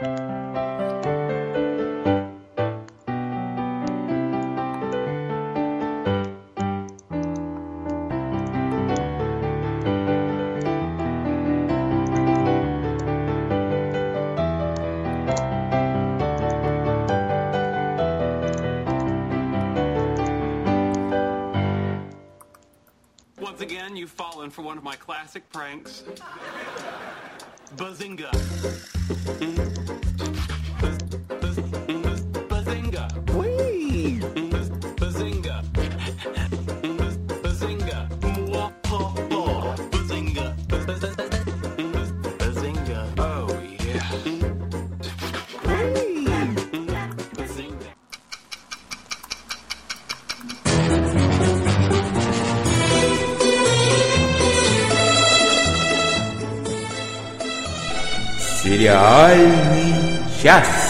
Once again, you've fallen for one of my classic pranks. Bazinga. Mm. Сериальный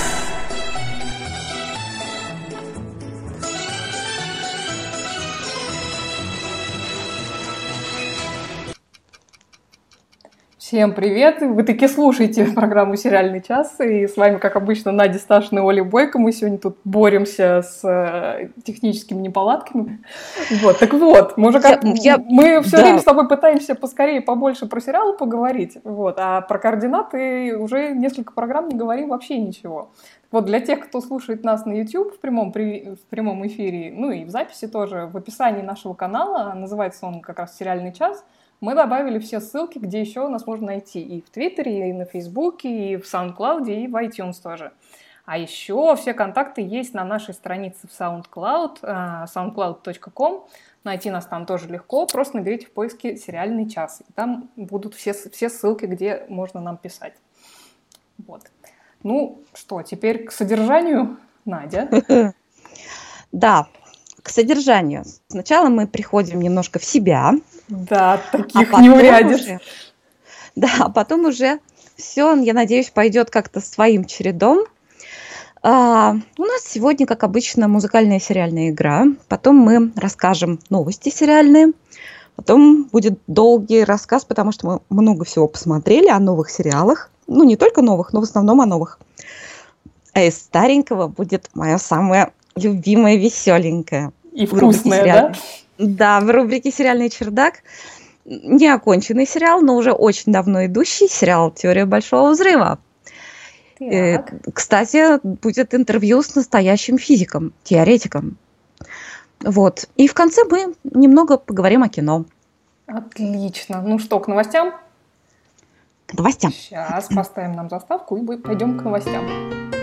Всем привет! Вы таки слушаете программу «Сериальный час», и с вами, как обычно, Надя Сташина и Оля Бойко. Мы сегодня тут боремся с э, техническими неполадками. Вот, так вот, мы уже как... Я- я- Мы все да. время с тобой пытаемся поскорее побольше про сериалы поговорить, вот, а про координаты уже несколько программ не говорим вообще ничего. Вот для тех, кто слушает нас на YouTube в прямом, при- в прямом эфире, ну и в записи тоже, в описании нашего канала, называется он как раз «Сериальный час», мы добавили все ссылки, где еще нас можно найти. И в Твиттере, и на Фейсбуке, и в SoundCloud, и в iTunes тоже. А еще все контакты есть на нашей странице в SoundCloud, э, soundcloud.com. Найти нас там тоже легко. Просто наберите в поиске «Сериальный час». И там будут все, все ссылки, где можно нам писать. Вот. Ну что, теперь к содержанию, Надя. Да, к содержанию. Сначала мы приходим немножко в себя, Да, а таких потом не урядишь. уже, да, а потом уже все, я надеюсь, пойдет как-то своим чередом. А, у нас сегодня, как обычно, музыкальная сериальная игра. Потом мы расскажем новости сериальные. Потом будет долгий рассказ, потому что мы много всего посмотрели о новых сериалах. Ну, не только новых, но в основном о новых. А из старенького будет мое самое любимое, веселенькое. И вкусная, сериал- да? Да, в рубрике «Сериальный чердак» неоконченный сериал, но уже очень давно идущий сериал «Теория большого взрыва». Э, Так. Кстати, будет интервью с настоящим физиком, теоретиком. Вот. И в конце мы немного поговорим о кино. Отлично. Ну что, к новостям? К новостям. Сейчас поставим нам заставку и пойдем к новостям.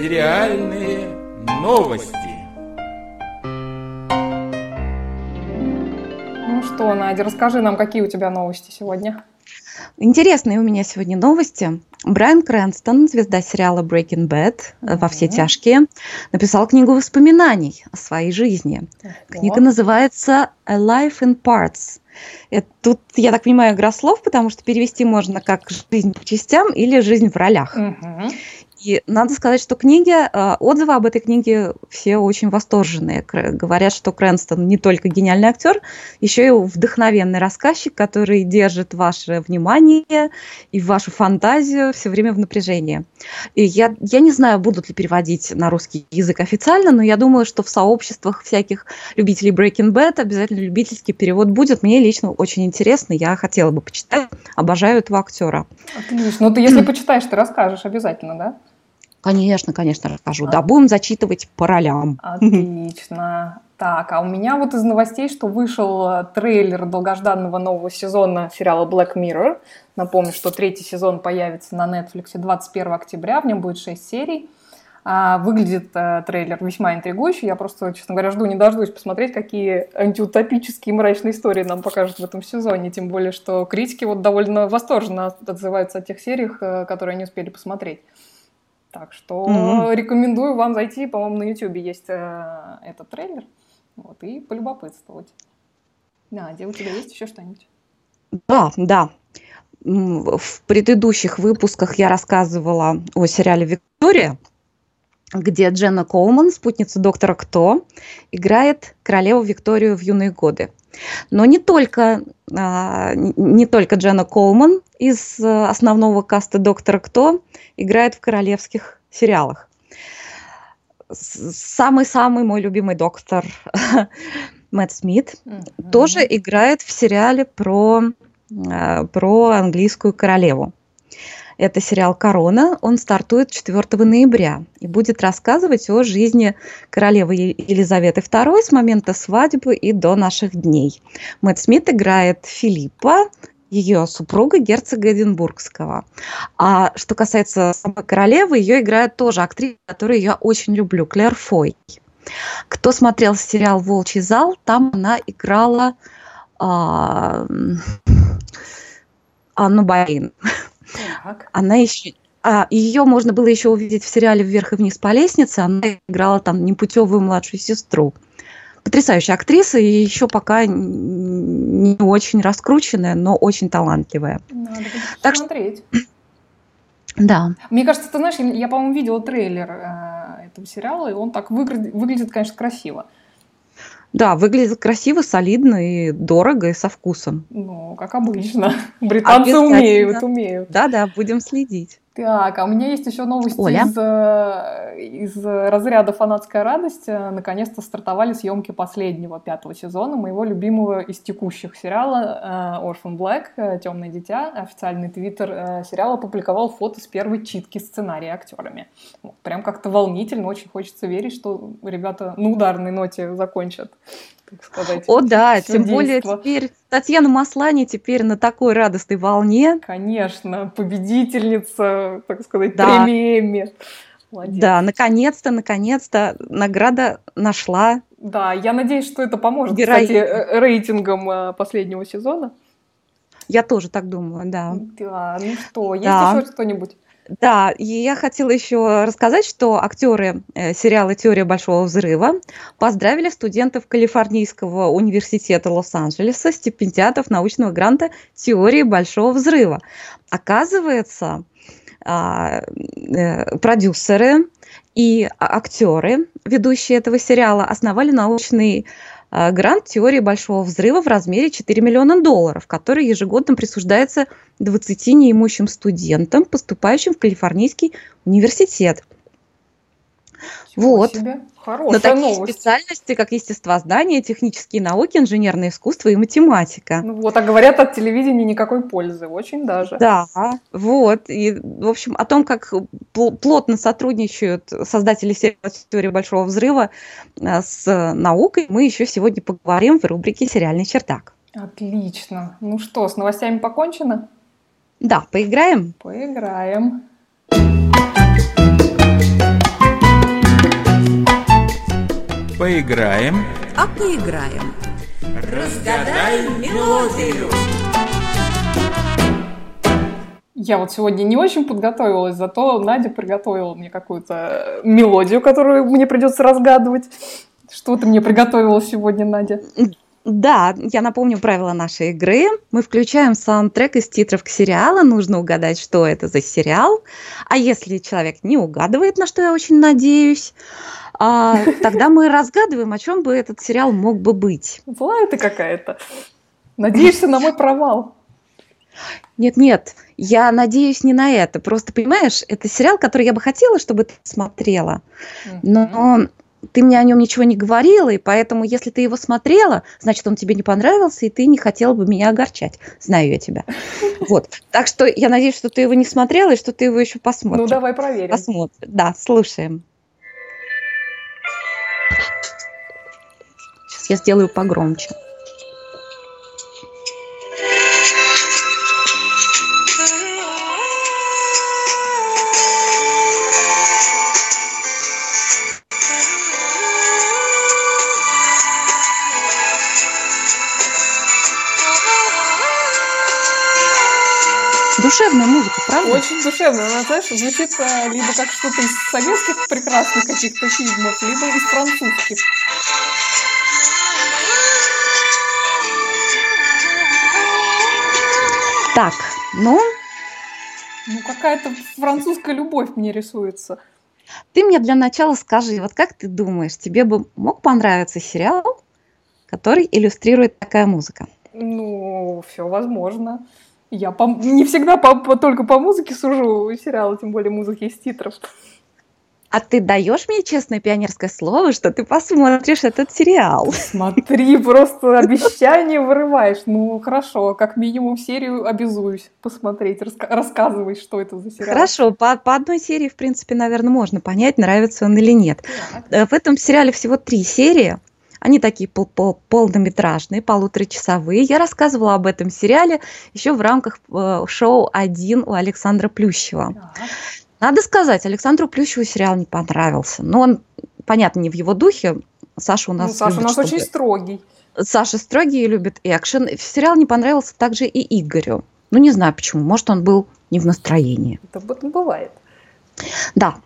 Сериальные новости. Ну что, Надя, расскажи нам, какие у тебя новости сегодня. Интересные у меня сегодня новости. Брайан Крэнстон, звезда сериала Breaking Bad э, во все тяжкие, написал книгу воспоминаний о своей жизни. Книга называется A Life in Parts. Это тут, я так понимаю, игра слов, потому что перевести можно как «жизнь по частям» или «жизнь в ролях». Мгм. И надо сказать, что книги, э, отзывы об этой книге все очень восторженные. Говорят, что Крэнстон не только гениальный актер, еще и вдохновенный рассказчик, который держит ваше внимание и вашу фантазию все время в напряжении. И я, я не знаю, будут ли переводить на русский язык официально, но я думаю, что в сообществах всяких любителей Breaking Bad обязательно любительский перевод будет. Мне лично очень интересно, я хотела бы почитать. Обожаю этого актера. Отлично. Ну ты, если почитаешь, ты расскажешь обязательно, да? Конечно, конечно, расскажу. Да, будем зачитывать по ролям. Отлично. Так, а у меня вот из новостей, что вышел э, трейлер долгожданного нового сезона сериала Black Mirror. Напомню, что третий сезон появится на Netflix 21 октября, в нем будет 6 серий. А, выглядит э, трейлер весьма интригующе. Я просто, честно говоря, жду не дождусь посмотреть, какие антиутопические мрачные истории нам покажут в этом сезоне. Тем более, что критики вот довольно восторженно отзываются о тех сериях, э, которые они успели посмотреть. Так что Мгм. рекомендую вам зайти, по-моему, на YouTube есть э, этот трейлер, вот, и полюбопытствовать. Надя, у тебя есть еще что-нибудь? Да, да. В предыдущих выпусках я рассказывала о сериале «Виктория». Где Дженна Коулман, спутница доктора Кто, играет королеву Викторию в юные годы. Но не только, а, не только Дженна Коулман из э, основного каста доктора Кто играет в королевских сериалах. Самый-самый мой любимый доктор Мэтт Смит mm-hmm. тоже играет в сериале про, э, про английскую королеву. Это сериал «Корона». Он стартует 4 ноября и будет рассказывать о жизни королевы Елизаветы II с момента свадьбы и до наших дней. Мэтт Смит играет Филиппа, ее супруга герцога Эдинбургского. А что касается самой королевы, ее играет тоже актриса, которую я очень люблю, Клэр Фой. Кто смотрел сериал «Волчий зал», там она играла а, Анну Барин. Так. Она еще а, ее можно было еще увидеть в сериале «Вверх и вниз по лестнице». Она играла там непутевую младшую сестру. Потрясающая актриса и еще пока не очень раскрученная, но очень талантливая. Надо так смотреть. Что... Да. Мне кажется, ты знаешь, я, по-моему, видела трейлер э, этого сериала, и он так выглядит, выглядит, конечно, красиво. Да, выглядит красиво, солидно и дорого, и со вкусом. Ну, как обычно. Британцы умеют, умеют. Да-да, будем следить. Так, а у меня есть еще новости Оля? Из, э, из разряда «Фанатская радость». Наконец-то стартовали съемки последнего пятого сезона моего любимого из текущих сериала э, «Orphan Black. Темное дитя». Официальный твиттер э, сериала опубликовал фото с первой читки сценария актерами. Вот, прям как-то волнительно, очень хочется верить, что ребята на ударной ноте закончат так сказать. О да, тем более теперь Татьяна Маслани теперь на такой радостной волне. Конечно, победительница, так сказать, да. Молодец. Да, наконец-то, наконец-то награда нашла. Да, я надеюсь, что это поможет, Герои... кстати, э, рейтингам э, последнего сезона. Я тоже так думаю, да. Да, ну что, есть да. еще что-нибудь? Да, и я хотела еще рассказать, что актеры э, сериала «Теория большого взрыва» поздравили студентов Калифорнийского университета Лос-Анджелеса, стипендиатов научного гранта «Теории большого взрыва». Оказывается, а, э, продюсеры и актеры, ведущие этого сериала, основали научный а, грант теории большого взрыва в размере 4 миллиона долларов, который ежегодно присуждается 20 неимущим студентам, поступающим в Калифорнийский университет. Чего вот. Себе? Хорошая На такие новость. специальности, как естествознание, технические науки, инженерное искусство и математика. Ну вот, а говорят, от телевидения никакой пользы, очень даже. Да, вот. И, в общем, о том, как плотно сотрудничают создатели сериала «Теория большого взрыва» э, с наукой, мы еще сегодня поговорим в рубрике «Сериальный чердак». Отлично. Ну что, с новостями покончено? Да, поиграем? Поиграем. Поиграем. А поиграем. Разгадай мелодию. Я вот сегодня не очень подготовилась, зато Надя приготовила мне какую-то мелодию, которую мне придется разгадывать. Что ты мне приготовила сегодня, Надя? Да, я напомню правила нашей игры. Мы включаем саундтрек из титров к сериалу. Нужно угадать, что это за сериал. А если человек не угадывает, на что я очень надеюсь, а, тогда мы разгадываем, о чем бы этот сериал мог бы быть. Злая ты какая-то. Надеешься на мой провал. Нет, нет, я надеюсь не на это. Просто понимаешь, это сериал, который я бы хотела, чтобы ты смотрела. Но ты мне о нем ничего не говорила, и поэтому, если ты его смотрела, значит, он тебе не понравился, и ты не хотела бы меня огорчать. Знаю я тебя. Вот. Так что я надеюсь, что ты его не смотрела, и что ты его еще посмотришь. Ну, давай проверим. Посмотрим. Да, слушаем. Я сделаю погромче. Душевная музыка, правда? Очень душевная. Она, знаешь, звучит э, либо как что-то из советских прекрасных каких-то фильмов, либо из французских. Так, ну... Ну, какая-то французская любовь мне рисуется. Ты мне для начала скажи, вот как ты думаешь, тебе бы мог понравиться сериал, который иллюстрирует такая музыка? Ну, все возможно. Я по... не всегда по... только по музыке сужу сериалы, тем более музыки из титров. А ты даешь мне честное пионерское слово, что ты посмотришь этот сериал? Смотри, просто обещание вырываешь. Ну, хорошо, как минимум серию обязуюсь посмотреть. Раска- рассказывай, что это за сериал. Хорошо, по, по одной серии, в принципе, наверное, можно понять, нравится он или нет. Так. Э, В этом сериале всего три серии. Они такие пол- пол- полнометражные, полуторачасовые. Я рассказывала об этом сериале еще в рамках э, шоу «Один» у Александра Плющева. Так. Надо сказать, Александру Плющеву сериал не понравился. Но он, понятно, не в его духе. Саша у Ну, нас Саша у любит, нас чтобы- очень строгий. Саша строгий и любит экшен. Сериал не понравился также и Игорю. Ну, не знаю почему. Может, он был не в настроении. Это бывает. Да.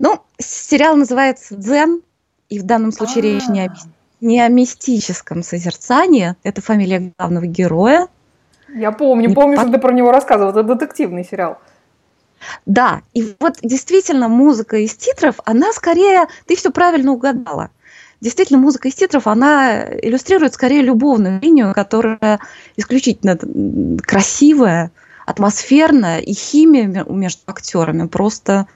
Ну, сериал называется «Дзен», и в данном случае речь не о, А, не о мистическом созерцании. Это фамилия главного героя. Я помню, Не помню, по- что ты про него рассказывал. Это детективный сериал. Да, и вот действительно музыка из титров, она скорее, ты все правильно угадала. Действительно, музыка из титров, она иллюстрирует скорее любовную линию, которая исключительно красивая, атмосферная, и химия ме- между актерами просто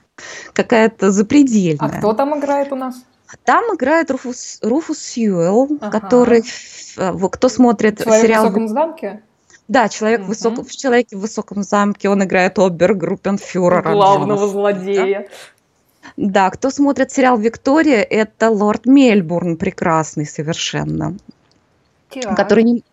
какая-то А запредельная. кто там играет у нас? Там играет Руфус, Руфус Сьюэлл, Ага. который, э, в- кто смотрит Человек в сериал высоком замке? Да, человек в высоком, в человеке в высоком замке, он играет обергруппенфюрера. Главного Джонаса. злодея. Да, кто смотрит сериал «Виктория», это лорд Мельбурн, прекрасный совершенно, Так. который не...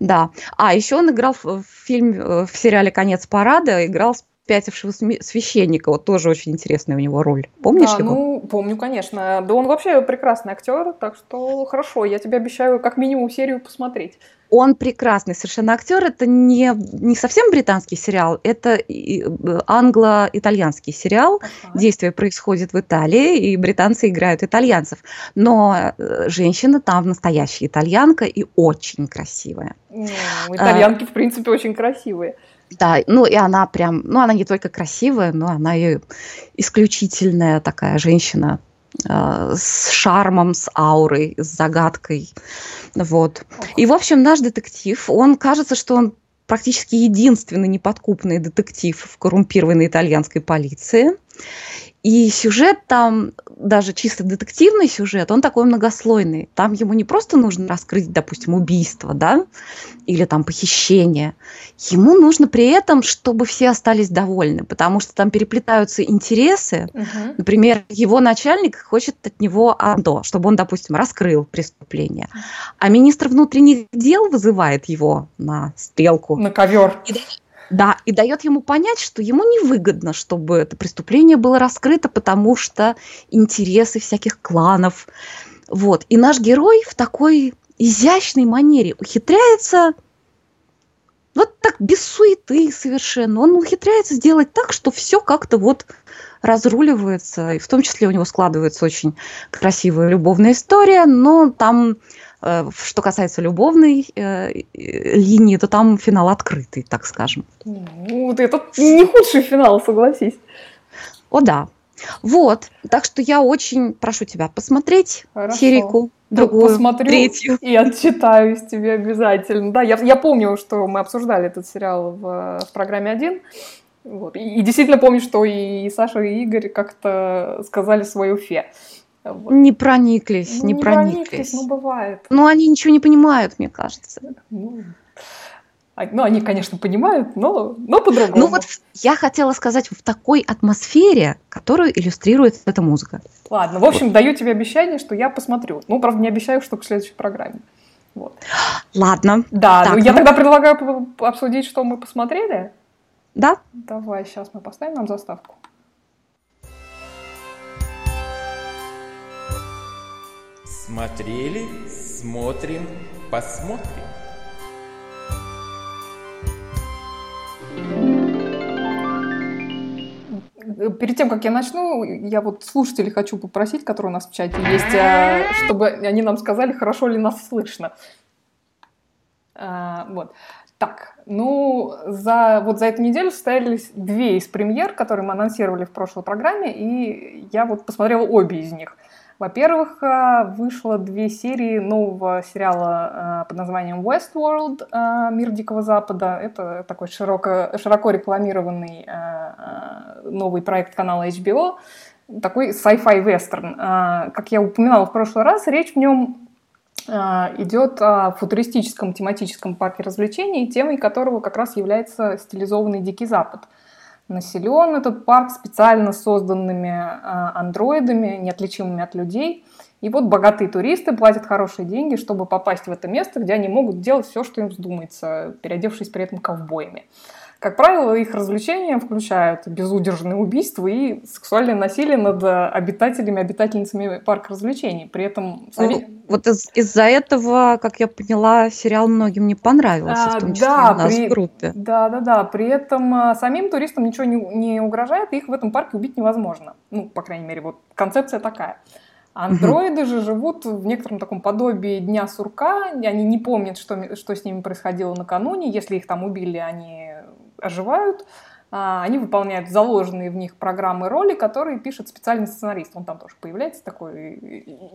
Да, а еще он играл в, в фильме, э, в сериале «Конец парада», играл спятившего священника, вот тоже очень интересная у него роль. Помнишь Да, его? ну, помню, конечно. Да он вообще прекрасный актер, так что хорошо, я тебе обещаю как минимум серию посмотреть. Он прекрасный совершенно актер. Это не, не совсем британский сериал, это англо-итальянский сериал. Ага. Действие происходит в Италии, и британцы играют итальянцев. Но э, женщина там настоящая итальянка и очень красивая. Ну, А. итальянки, в принципе, очень красивые. Да, ну и она прям, ну она не только красивая, но она и исключительная такая женщина э, с шармом, с аурой, с загадкой. Вот. И, в общем, наш детектив, он кажется, что он практически единственный неподкупный детектив в коррумпированной итальянской полиции. И сюжет там, даже чисто детективный сюжет, он такой многослойный. Там ему не просто нужно раскрыть, допустим, убийство, да, или там похищение. Ему нужно при этом, чтобы все остались довольны, потому что там переплетаются интересы, Мгм. Например, его начальник хочет от него одно, чтобы он, допустим, раскрыл преступление. А министр внутренних дел вызывает его на стрелку. На ковер. Да, и дает ему понять, что ему невыгодно, чтобы это преступление было раскрыто, потому что интересы всяких кланов. Вот. И наш герой в такой изящной манере ухитряется вот так без суеты совершенно. Он ухитряется сделать так, что все как-то вот разруливается, и в том числе у него складывается очень красивая любовная история, но там, что касается любовной э, э, линии, то там финал открытый, так скажем. Вот это не худший финал, согласись. О да. Вот, так что я очень прошу тебя посмотреть Хорошо. серийку, Да, другую, посмотрю третью. И отчитаюсь тебе обязательно. Да, я, я помню, что мы обсуждали этот сериал в, в программе «Один». Вот. И, и действительно помню, что и Саша, и Игорь как-то сказали свое фе. Вот. Не прониклись, Ну, не, прониклись. ну, бывает. Ну, они ничего не понимают, мне кажется. Ну, а- ну, они, конечно, понимают, но, но по-другому. Ну вот я хотела сказать в такой атмосфере, которую иллюстрирует эта музыка. Ладно, в общем, даю тебе обещание, что я посмотрю. Ну, правда, не обещаю, что к следующей программе. Вот. Ладно, Да, Так, ну, я ну- тогда предлагаю обсудить, что мы посмотрели. да? Давай, сейчас мы поставим нам заставку. Смотрели, смотрим, посмотрим. Перед тем, как я начну, я вот слушателей хочу попросить, которые у нас в чате есть, э, чтобы они нам сказали, хорошо ли нас слышно. А, вот. Так, ну, за, вот за эту неделю состоялись две из премьер, которые мы анонсировали в прошлой программе, и я вот посмотрела обе из них. Во-первых, а, вышло две серии нового сериала а, под названием Westworld а, «Мир Дикого Запада». Это такой широко, широко рекламированный новый проект канала HBO, такой sci-fi вестерн. Как я упоминала в прошлый раз, речь в нем идет о футуристическом тематическом парке развлечений, темой которого как раз является стилизованный Дикий Запад – Населен этот парк специально созданными а, андроидами, неотличимыми от людей. И вот богатые туристы платят хорошие деньги, чтобы попасть в это место, где они могут делать все, что им вздумается, переодевшись при этом ковбоями. Как правило, их развлечения включают безудержные убийства и сексуальное насилие над обитателями, обитательницами парка развлечений. При этом... Ну, вот из- из-за этого, как я поняла, сериал многим не понравился, а, в том числе да, у нас при... в группе. Да, да, да. При этом а, самим туристам ничего не, не угрожает, их в этом парке убить невозможно. Ну, по крайней мере, вот концепция такая. Андроиды же живут в некотором таком подобии дня сурка, они не помнят, что, что с ними происходило накануне, если их там убили, они оживают, а, они выполняют заложенные в них программы роли, которые пишет специальный сценарист. Он там тоже появляется, такой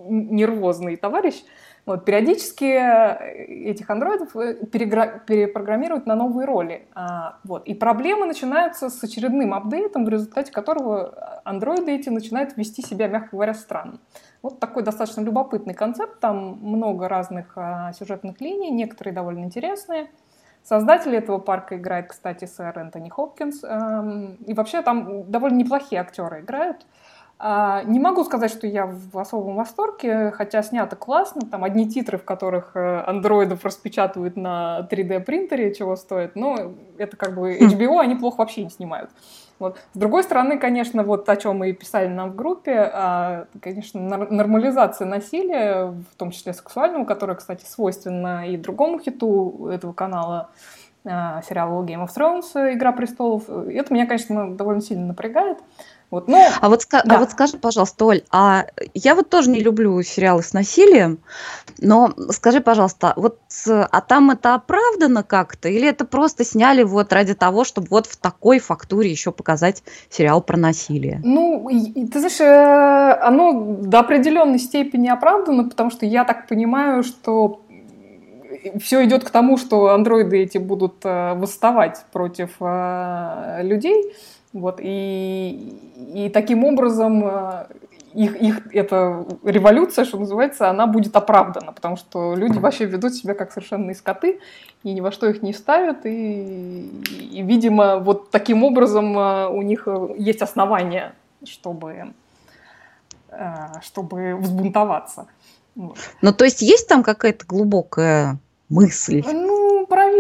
нервозный товарищ. Вот, периодически э, этих андроидов э, перепрограммируют на новые роли. А, вот. И проблемы начинаются с очередным апдейтом, в результате которого андроиды эти начинают вести себя, мягко говоря, странно. Вот такой достаточно любопытный концепт. Там много разных а, сюжетных линий, некоторые довольно интересные. Создатель этого парка играет, кстати, сэр Энтони Хопкинс. Эм, и вообще там довольно неплохие актеры играют. А, не могу сказать, что я в особом восторге, хотя снято классно. Там одни титры, в которых э, андроидов распечатывают на 3D принтере, чего стоит. Но это как бы HBO, они плохо вообще не снимают. Вот. С другой стороны, конечно, вот о чем мы и писали нам в группе, а, конечно, нормализация насилия, в том числе сексуального, которое, кстати, свойственно и другому хиту этого канала, сериалу Game of Thrones «Игра престолов». Это меня, конечно, довольно сильно напрягает. Вот, но, а, вот, а да. а вот скажи, пожалуйста, Оль, а я вот тоже не люблю сериалы с насилием, но скажи, пожалуйста, вот а там это оправдано как-то, или это просто сняли вот ради того, чтобы вот в такой фактуре еще показать сериал про насилие? Ну, ты знаешь, э, оно до определенной степени оправдано, потому что я так понимаю, что все идет к тому, что андроиды эти будут э, восставать против э, людей. Вот, и, и таким образом э, их, их эта революция, что называется, она будет оправдана, потому что люди вообще ведут себя как совершенные скоты, и ни во что их не ставят, и, и видимо, вот таким образом э, у них э, есть основания, чтобы, чтобы взбунтоваться. Ну, то есть есть там какая-то глубокая мысль? Ну,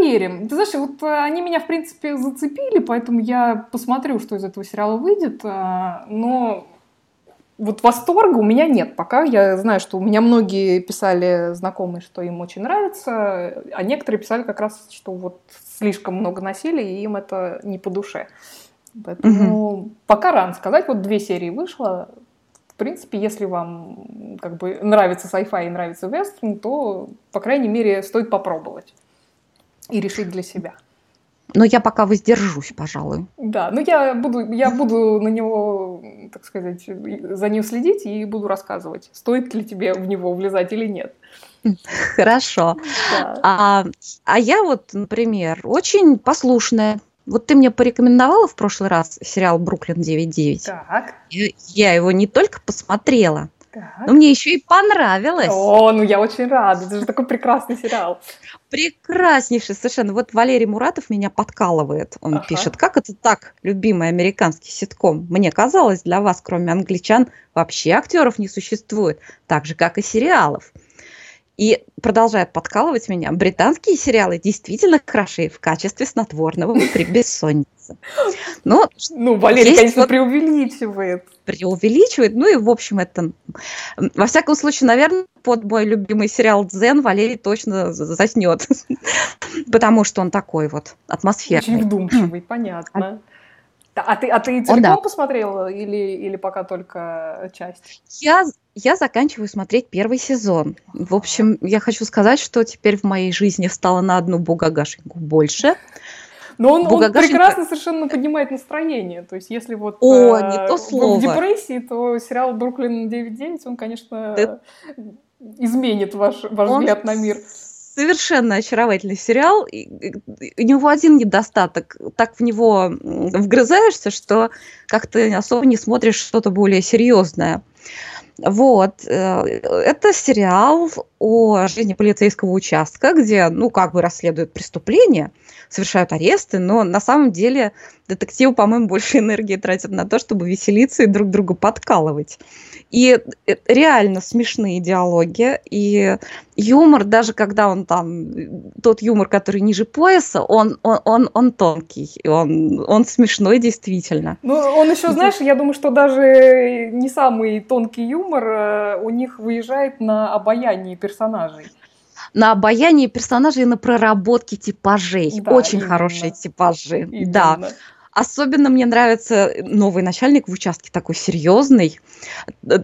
проверим. Ты знаешь, вот э, они меня, в принципе, зацепили, поэтому я посмотрю, что из этого сериала выйдет. Э, но вот восторга у меня нет пока. Я знаю, что у меня многие писали знакомые, что им очень нравится, а некоторые писали как раз, что вот слишком много насилия, и им это не по душе. Поэтому угу. пока рано сказать. Вот две серии вышло. В принципе, если вам как бы нравится sci-fi и нравится вестерн, то, по крайней мере, стоит попробовать и решить для себя. Но я пока воздержусь, пожалуй. Да, ну я буду, я буду на него, так сказать, за ним следить и буду рассказывать, стоит ли тебе в него влезать или нет. Хорошо. Да. А, а я вот, например, очень послушная. Вот ты мне порекомендовала в прошлый раз сериал «Бруклин 9.9». Так. Я его не только посмотрела, так. Но мне еще и понравилось. О, ну я очень рада. Это же такой прекрасный сериал. Прекраснейший совершенно. Вот Валерий Муратов меня подкалывает. Он ага. пишет, как это так, любимый американский ситком? Мне казалось, для вас, кроме англичан, вообще актеров не существует. Так же, как и сериалов. И продолжает подкалывать меня. Британские сериалы действительно хороши в качестве снотворного при бессоннице. Но, ну, Валерий, конечно, вот преувеличивает. Преувеличивает. Ну и, в общем, это... Во всяком случае, наверное, под мой любимый сериал «Дзен» Валерий точно заснет. Потому что он такой вот атмосферный. Очень вдумчивый, понятно. А ты, а ты целиком да. посмотрела или, или пока только часть? Я, я заканчиваю смотреть первый сезон. В общем, я хочу сказать, что теперь в моей жизни стало на одну бугагашеньку больше. Но он, он прекрасно совершенно поднимает настроение. То есть, если вот О, э, не то слово. в депрессии, то сериал Бруклин 9.9, он, конечно, Это... изменит ваш, ваш он взгляд на мир совершенно очаровательный сериал. И, у него один недостаток. Так в него вгрызаешься, что как-то особо не смотришь что-то более серьезное. Вот. Э, это сериал о жизни полицейского участка, где, ну, как бы расследуют преступления, совершают аресты, но на самом деле детективы, по-моему, больше энергии тратят на то, чтобы веселиться и друг друга подкалывать. И э, реально смешные диалоги, и юмор, даже когда он там, тот юмор, который ниже пояса, он, он, он, он тонкий, он, он смешной действительно. Ну, он еще, знаешь, я думаю, что даже не самый тонкий юмор э, у них выезжает на обаянии персонажей на обаянии персонажей и на проработке типажей. Да, Очень именно. хорошие типажи. Именно. Да. Особенно мне нравится новый начальник в участке, такой серьезный.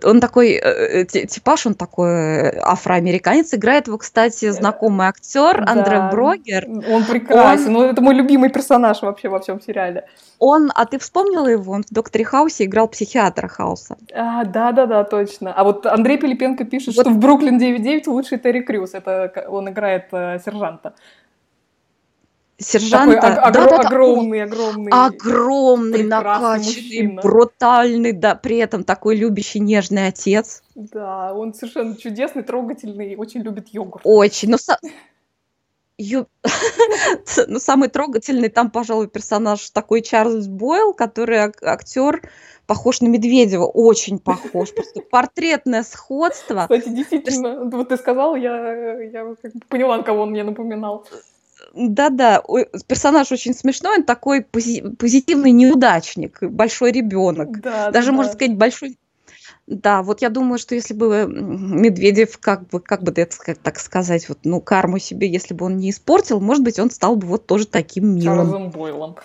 Он такой, э, типаж, он такой э, афроамериканец. Играет его, кстати, знакомый актер да, Андре Брогер. Он прекрасен. Он... Ну, это мой любимый персонаж вообще во всем сериале. Он, а ты вспомнила его? Он в «Докторе Хаусе» играл психиатра Хауса. А, да-да-да, точно. А вот Андрей Пилипенко пишет, вот... что в «Бруклин 9.9» лучший Терри Крюс. Это он играет э, сержанта сержанта. Такой ог- да, да, огромный, огромный. Огромный, накачанный, мужчина. брутальный, да, при этом такой любящий, нежный отец. Да, он совершенно чудесный, трогательный, очень любит йогурт. Очень, но... Ю... ну, самый трогательный там, пожалуй, персонаж такой Чарльз Бойл, который ак- актер похож на Медведева, очень похож, просто портретное сходство. Кстати, действительно, вот ты сказал, я, я поняла, кого он мне напоминал. Да-да, персонаж очень смешной, он такой пози- позитивный неудачник, большой ребенок. Да, Даже, да. можно сказать, большой да, вот я думаю, что если бы Медведев, как бы, как бы так сказать, вот, ну, карму себе, если бы он не испортил, может быть, он стал бы вот тоже таким милым. Чарльзом Бойлом.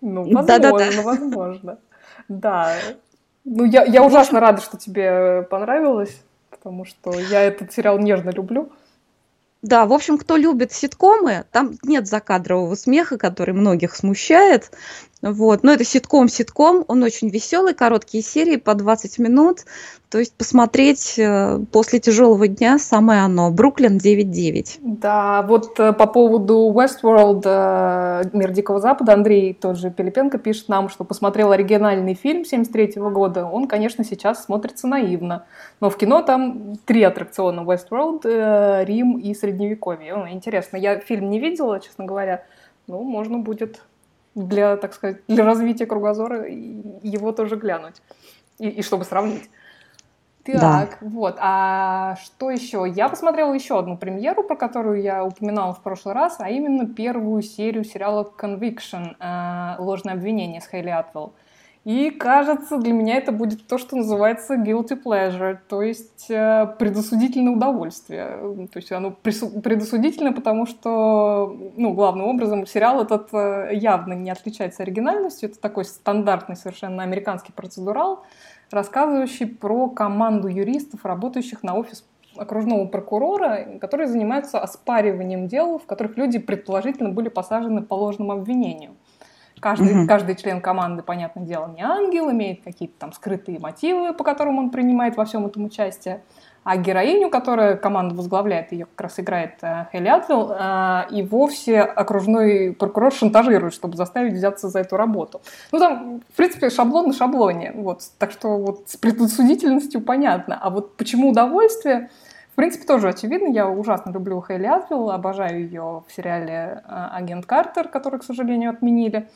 Ну, возможно, да, да, да. возможно. Да. Ну, я, я ужасно рада, что тебе понравилось, потому что я этот сериал нежно люблю. Да, в общем, кто любит ситкомы, там нет закадрового смеха, который многих смущает. Вот. Но это ситком-ситком, он очень веселый, короткие серии по 20 минут. То есть посмотреть э, после тяжелого дня самое оно. Бруклин 9.9. Да, вот э, по поводу Westworld, э, Мир Дикого Запада, Андрей тот же Пилипенко пишет нам, что посмотрел оригинальный фильм 73 года. Он, конечно, сейчас смотрится наивно. Но в кино там три аттракциона. Westworld, Рим и Средневековье. Интересно, я фильм не видела, честно говоря. Ну, можно будет для, так сказать, для развития кругозора его тоже глянуть. И, и чтобы сравнить. Так, да. вот. А что еще? Я посмотрела еще одну премьеру, про которую я упоминала в прошлый раз, а именно первую серию сериала Conviction э, «Ложное обвинение» с Хейли Атвелл. И кажется, для меня это будет то, что называется guilty pleasure, то есть э, предосудительное удовольствие. То есть оно предосудительно, потому что, ну, главным образом, сериал этот э, явно не отличается оригинальностью. Это такой стандартный совершенно американский процедурал, рассказывающий про команду юристов, работающих на офис окружного прокурора, которые занимаются оспариванием дел, в которых люди предположительно были посажены по ложному обвинению. Каждый, угу. каждый член команды, понятное дело, не ангел, имеет какие-то там скрытые мотивы, по которым он принимает во всем этом участие. А героиню, которая команду возглавляет, ее как раз играет э, Хелли Атвилл, э, и вовсе окружной прокурор шантажирует, чтобы заставить взяться за эту работу. Ну, там, в принципе, шаблон на шаблоне. Вот, так что вот с предусудительностью понятно. А вот почему удовольствие? В принципе, тоже очевидно. Я ужасно люблю Хейли Атвилл, обожаю ее в сериале э, «Агент Картер», который, к сожалению, отменили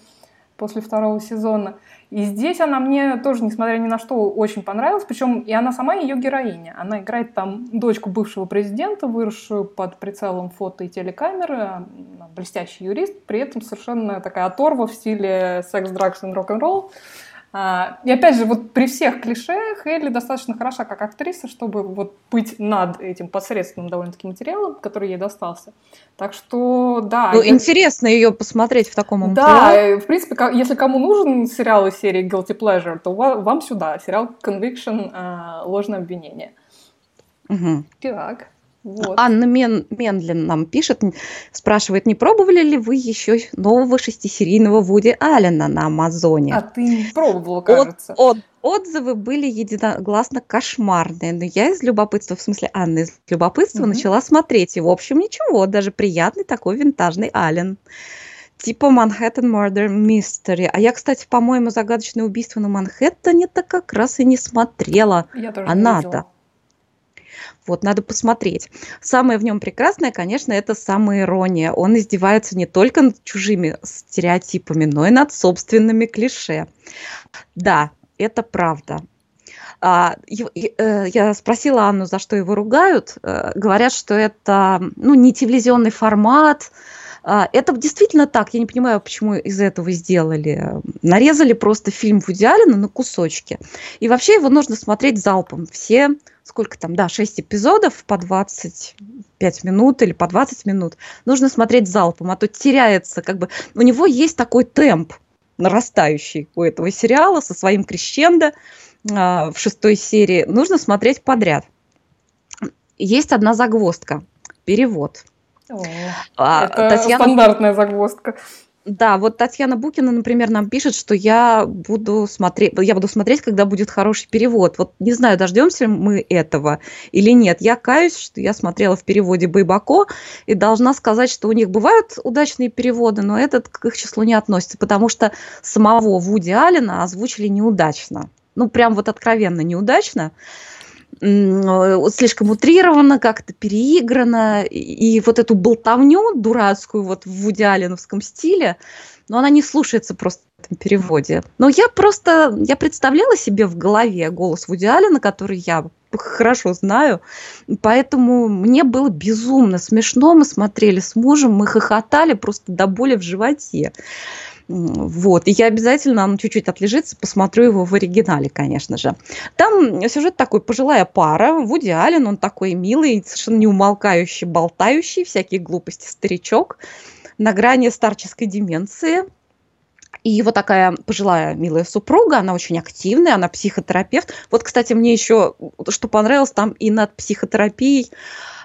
после второго сезона. И здесь она мне тоже, несмотря ни на что, очень понравилась. Причем и она сама ее героиня. Она играет там дочку бывшего президента, выросшую под прицелом фото и телекамеры. Блестящий юрист, при этом совершенно такая оторва в стиле секс, дракс и рок-н-ролл. И опять же, вот при всех клише Хейли достаточно хороша как актриса, чтобы вот быть над этим посредственным довольно-таки материалом, который ей достался. Так что, да. Ну, я... интересно ее посмотреть в таком материале. Да, в принципе, если кому нужен сериал из серии Guilty Pleasure, то вам сюда. Сериал Conviction а, «Ложное обвинение». Угу. Так. Вот. Анна Мен, Менлин нам пишет, спрашивает, не пробовали ли вы еще нового шестисерийного Вуди Аллена на Амазоне? А ты не пробовала, кажется. От, от, отзывы были единогласно кошмарные, но я из любопытства, в смысле Анна из любопытства, угу. начала смотреть. И, в общем, ничего, даже приятный такой винтажный Аллен типа Манхэттен Murder Mystery. А я, кстати, по-моему, загадочное убийство на Манхэттене-то как раз и не смотрела. Я тоже а не надо. Видела. Вот, надо посмотреть. Самое в нем прекрасное, конечно, это самоирония. Он издевается не только над чужими стереотипами, но и над собственными клише. Да, это правда. А, э, я спросила Анну, за что его ругают. Э, говорят, что это ну, не телевизионный формат, это действительно так. Я не понимаю, почему из этого сделали. Нарезали просто фильм Вуди Аллена на кусочки. И вообще его нужно смотреть залпом. Все, сколько там, да, 6 эпизодов по 25 минут или по 20 минут. Нужно смотреть залпом, а то теряется как бы... У него есть такой темп нарастающий у этого сериала со своим крещендо а, в шестой серии. Нужно смотреть подряд. Есть одна загвоздка. Перевод. О, а, это Татьяна... стандартная загвоздка. Да, вот Татьяна Букина, например, нам пишет, что я буду смотреть, я буду смотреть, когда будет хороший перевод. Вот не знаю, дождемся мы этого или нет. Я каюсь, что я смотрела в переводе Байбако и должна сказать, что у них бывают удачные переводы, но этот к их числу не относится, потому что самого Вуди Аллена озвучили неудачно. Ну, прям вот откровенно неудачно слишком утрировано, как-то переиграно, и вот эту болтовню дурацкую вот в Вуди стиле, но она не слушается просто в этом переводе. Но я просто, я представляла себе в голове голос Вуди который я хорошо знаю, поэтому мне было безумно смешно, мы смотрели с мужем, мы хохотали просто до боли в животе. Вот. И я обязательно, ну, чуть-чуть отлежится, посмотрю его в оригинале, конечно же. Там сюжет такой, пожилая пара, Вуди Аллен, он такой милый, совершенно неумолкающий, болтающий, всякие глупости старичок, на грани старческой деменции. И его такая пожилая милая супруга, она очень активная, она психотерапевт. Вот, кстати, мне еще, что понравилось, там и над психотерапией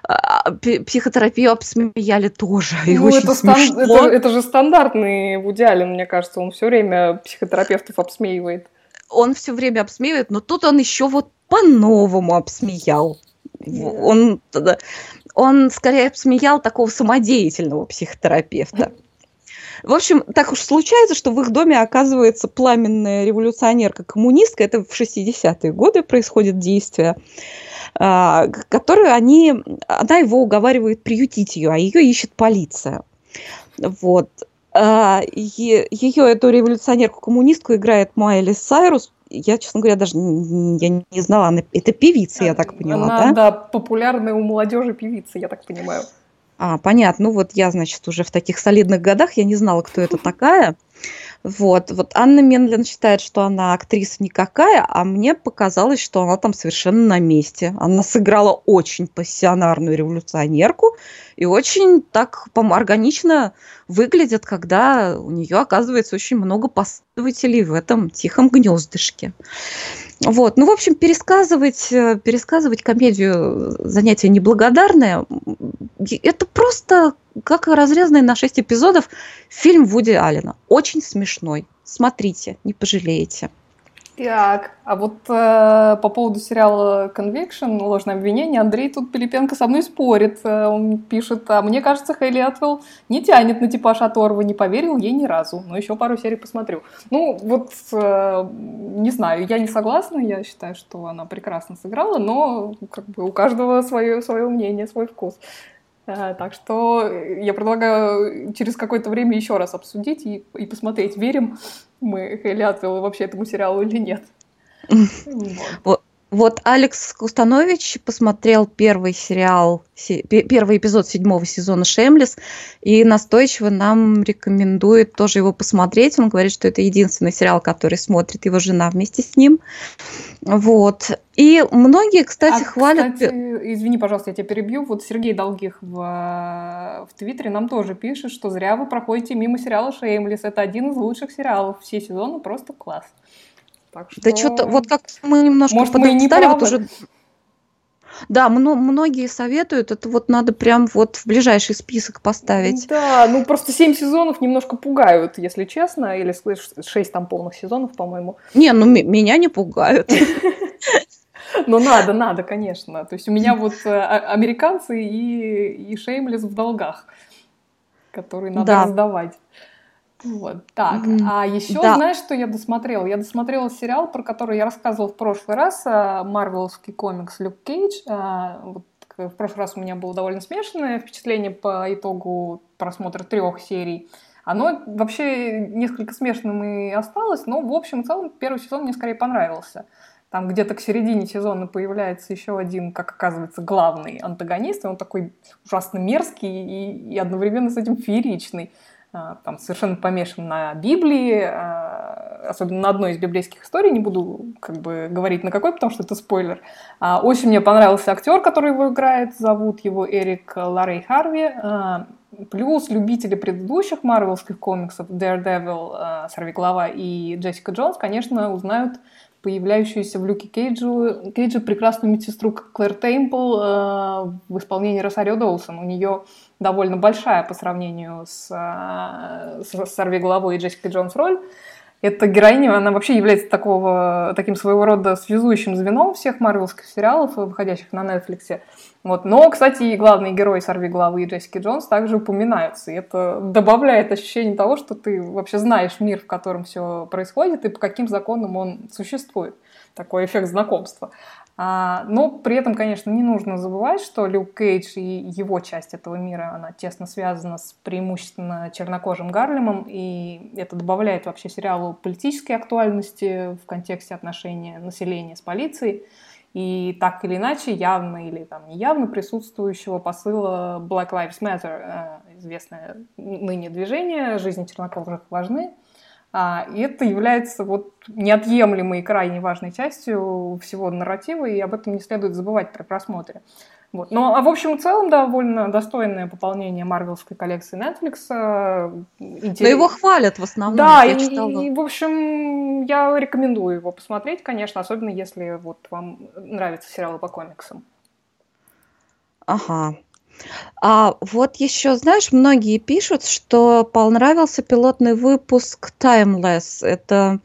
а, психотерапию обсмеяли тоже. И ну, очень это, смешно. это, это же стандартный Вуди Аллен, мне кажется. Он все время психотерапевтов обсмеивает. Он все время обсмеивает, но тут он еще вот по-новому обсмеял. Он, он скорее обсмеял такого самодеятельного психотерапевта. В общем, так уж случается, что в их доме оказывается пламенная революционерка-коммунистка. Это в 60-е годы происходит действие. А, которую они, она его уговаривает приютить ее, а ее ищет полиция. Вот. А, ее, эту революционерку-коммунистку, играет Майли Сайрус. Я, честно говоря, даже я не знала, она, это певица, я так поняла, она, да? Да, популярная у молодежи певица, я так понимаю. А, понятно. Ну вот я, значит, уже в таких солидных годах, я не знала, кто это такая. Вот, вот Анна Менлин считает, что она актриса никакая, а мне показалось, что она там совершенно на месте. Она сыграла очень пассионарную революционерку и очень так органично выглядит, когда у нее оказывается очень много последователей в этом тихом гнездышке. Вот. Ну, в общем, пересказывать, э, пересказывать комедию занятие неблагодарное, это просто как разрезанный на 6 эпизодов фильм Вуди Аллена. Очень смешной. Смотрите, не пожалеете. Так, а вот э, по поводу сериала Conviction, ложное обвинение, Андрей тут Пилипенко со мной спорит. Э, он пишет, а мне кажется, Хейли Атвелл не тянет на типаж Аторва, не поверил ей ни разу, но еще пару серий посмотрю. Ну, вот, э, не знаю, я не согласна, я считаю, что она прекрасно сыграла, но как бы у каждого свое, свое мнение, свой вкус. Э, так что я предлагаю через какое-то время еще раз обсудить и, и посмотреть, верим мы Атвелл вообще этому сериалу или нет. Вот. Вот Алекс Кустанович посмотрел первый сериал, первый эпизод седьмого сезона «Шемлес» и настойчиво нам рекомендует тоже его посмотреть. Он говорит, что это единственный сериал, который смотрит его жена вместе с ним. Вот. И многие, кстати, а, хвалят... Кстати, извини, пожалуйста, я тебя перебью. Вот Сергей Долгих в, в Твиттере нам тоже пишет, что зря вы проходите мимо сериала «Шеймлес». Это один из лучших сериалов. Все сезоны просто класс. Так что... Да что-то, вот как мы немножко Может, подостали, вот уже... Да, мно, многие советуют, это вот надо прям вот в ближайший список поставить. Да, ну просто семь сезонов немножко пугают, если честно, или шесть там полных сезонов, по-моему. Не, ну меня не пугают. Ну надо, надо, конечно. То есть у меня вот э, а, американцы и, и Шеймлес в долгах, которые надо да. раздавать. Вот, так. Mm-hmm. А еще, да. знаешь, что я досмотрела? Я досмотрела сериал, про который я рассказывала в прошлый раз, а, марвеловский комикс Люк Кейдж. А, вот, в прошлый раз у меня было довольно смешанное впечатление по итогу просмотра трех серий. Оно вообще несколько смешным и осталось, но в общем и целом первый сезон мне скорее понравился. Там где-то к середине сезона появляется еще один, как оказывается, главный антагонист, и он такой ужасно мерзкий и, и одновременно с этим фееричный. А, там совершенно помешан на Библии, а, особенно на одной из библейских историй, не буду как бы говорить на какой, потому что это спойлер. А, очень мне понравился актер, который его играет, зовут его Эрик Ларей Харви. Плюс любители предыдущих марвелских комиксов Daredevil, Сорвиголова и Джессика Джонс, конечно, узнают появляющуюся в Люке Кейджу, Кейджу прекрасную медсестру Клэр Теймпл э, в исполнении Росарио Доусон. У нее довольно большая по сравнению с, э, с «Сорви головой» и Джессикой Джонс роль. Эта героиня, она вообще является такого, таким своего рода связующим звеном всех марвелских сериалов, выходящих на Netflix. Вот. Но, кстати, и главные герои «Сорви головы» и Джессики Джонс также упоминаются. И это добавляет ощущение того, что ты вообще знаешь мир, в котором все происходит, и по каким законам он существует. Такой эффект знакомства. А, но при этом, конечно, не нужно забывать, что Люк Кейдж и его часть этого мира, она тесно связана с преимущественно чернокожим Гарлемом, и это добавляет вообще сериалу политической актуальности в контексте отношения населения с полицией. И так или иначе явно или там неявно присутствующего посыла Black Lives Matter, э, известное ныне движение «Жизни чернокожих важны», и это является вот неотъемлемой и крайне важной частью всего нарратива, и об этом не следует забывать при просмотре. Вот. Ну, а в общем и целом довольно достойное пополнение марвелской коллекции Netflix. Интерес... Но его хвалят в основном. Да, и, и, в общем, я рекомендую его посмотреть, конечно, особенно если вот вам нравятся сериалы по комиксам. Ага. А вот еще, знаешь, многие пишут, что понравился пилотный выпуск Timeless. Это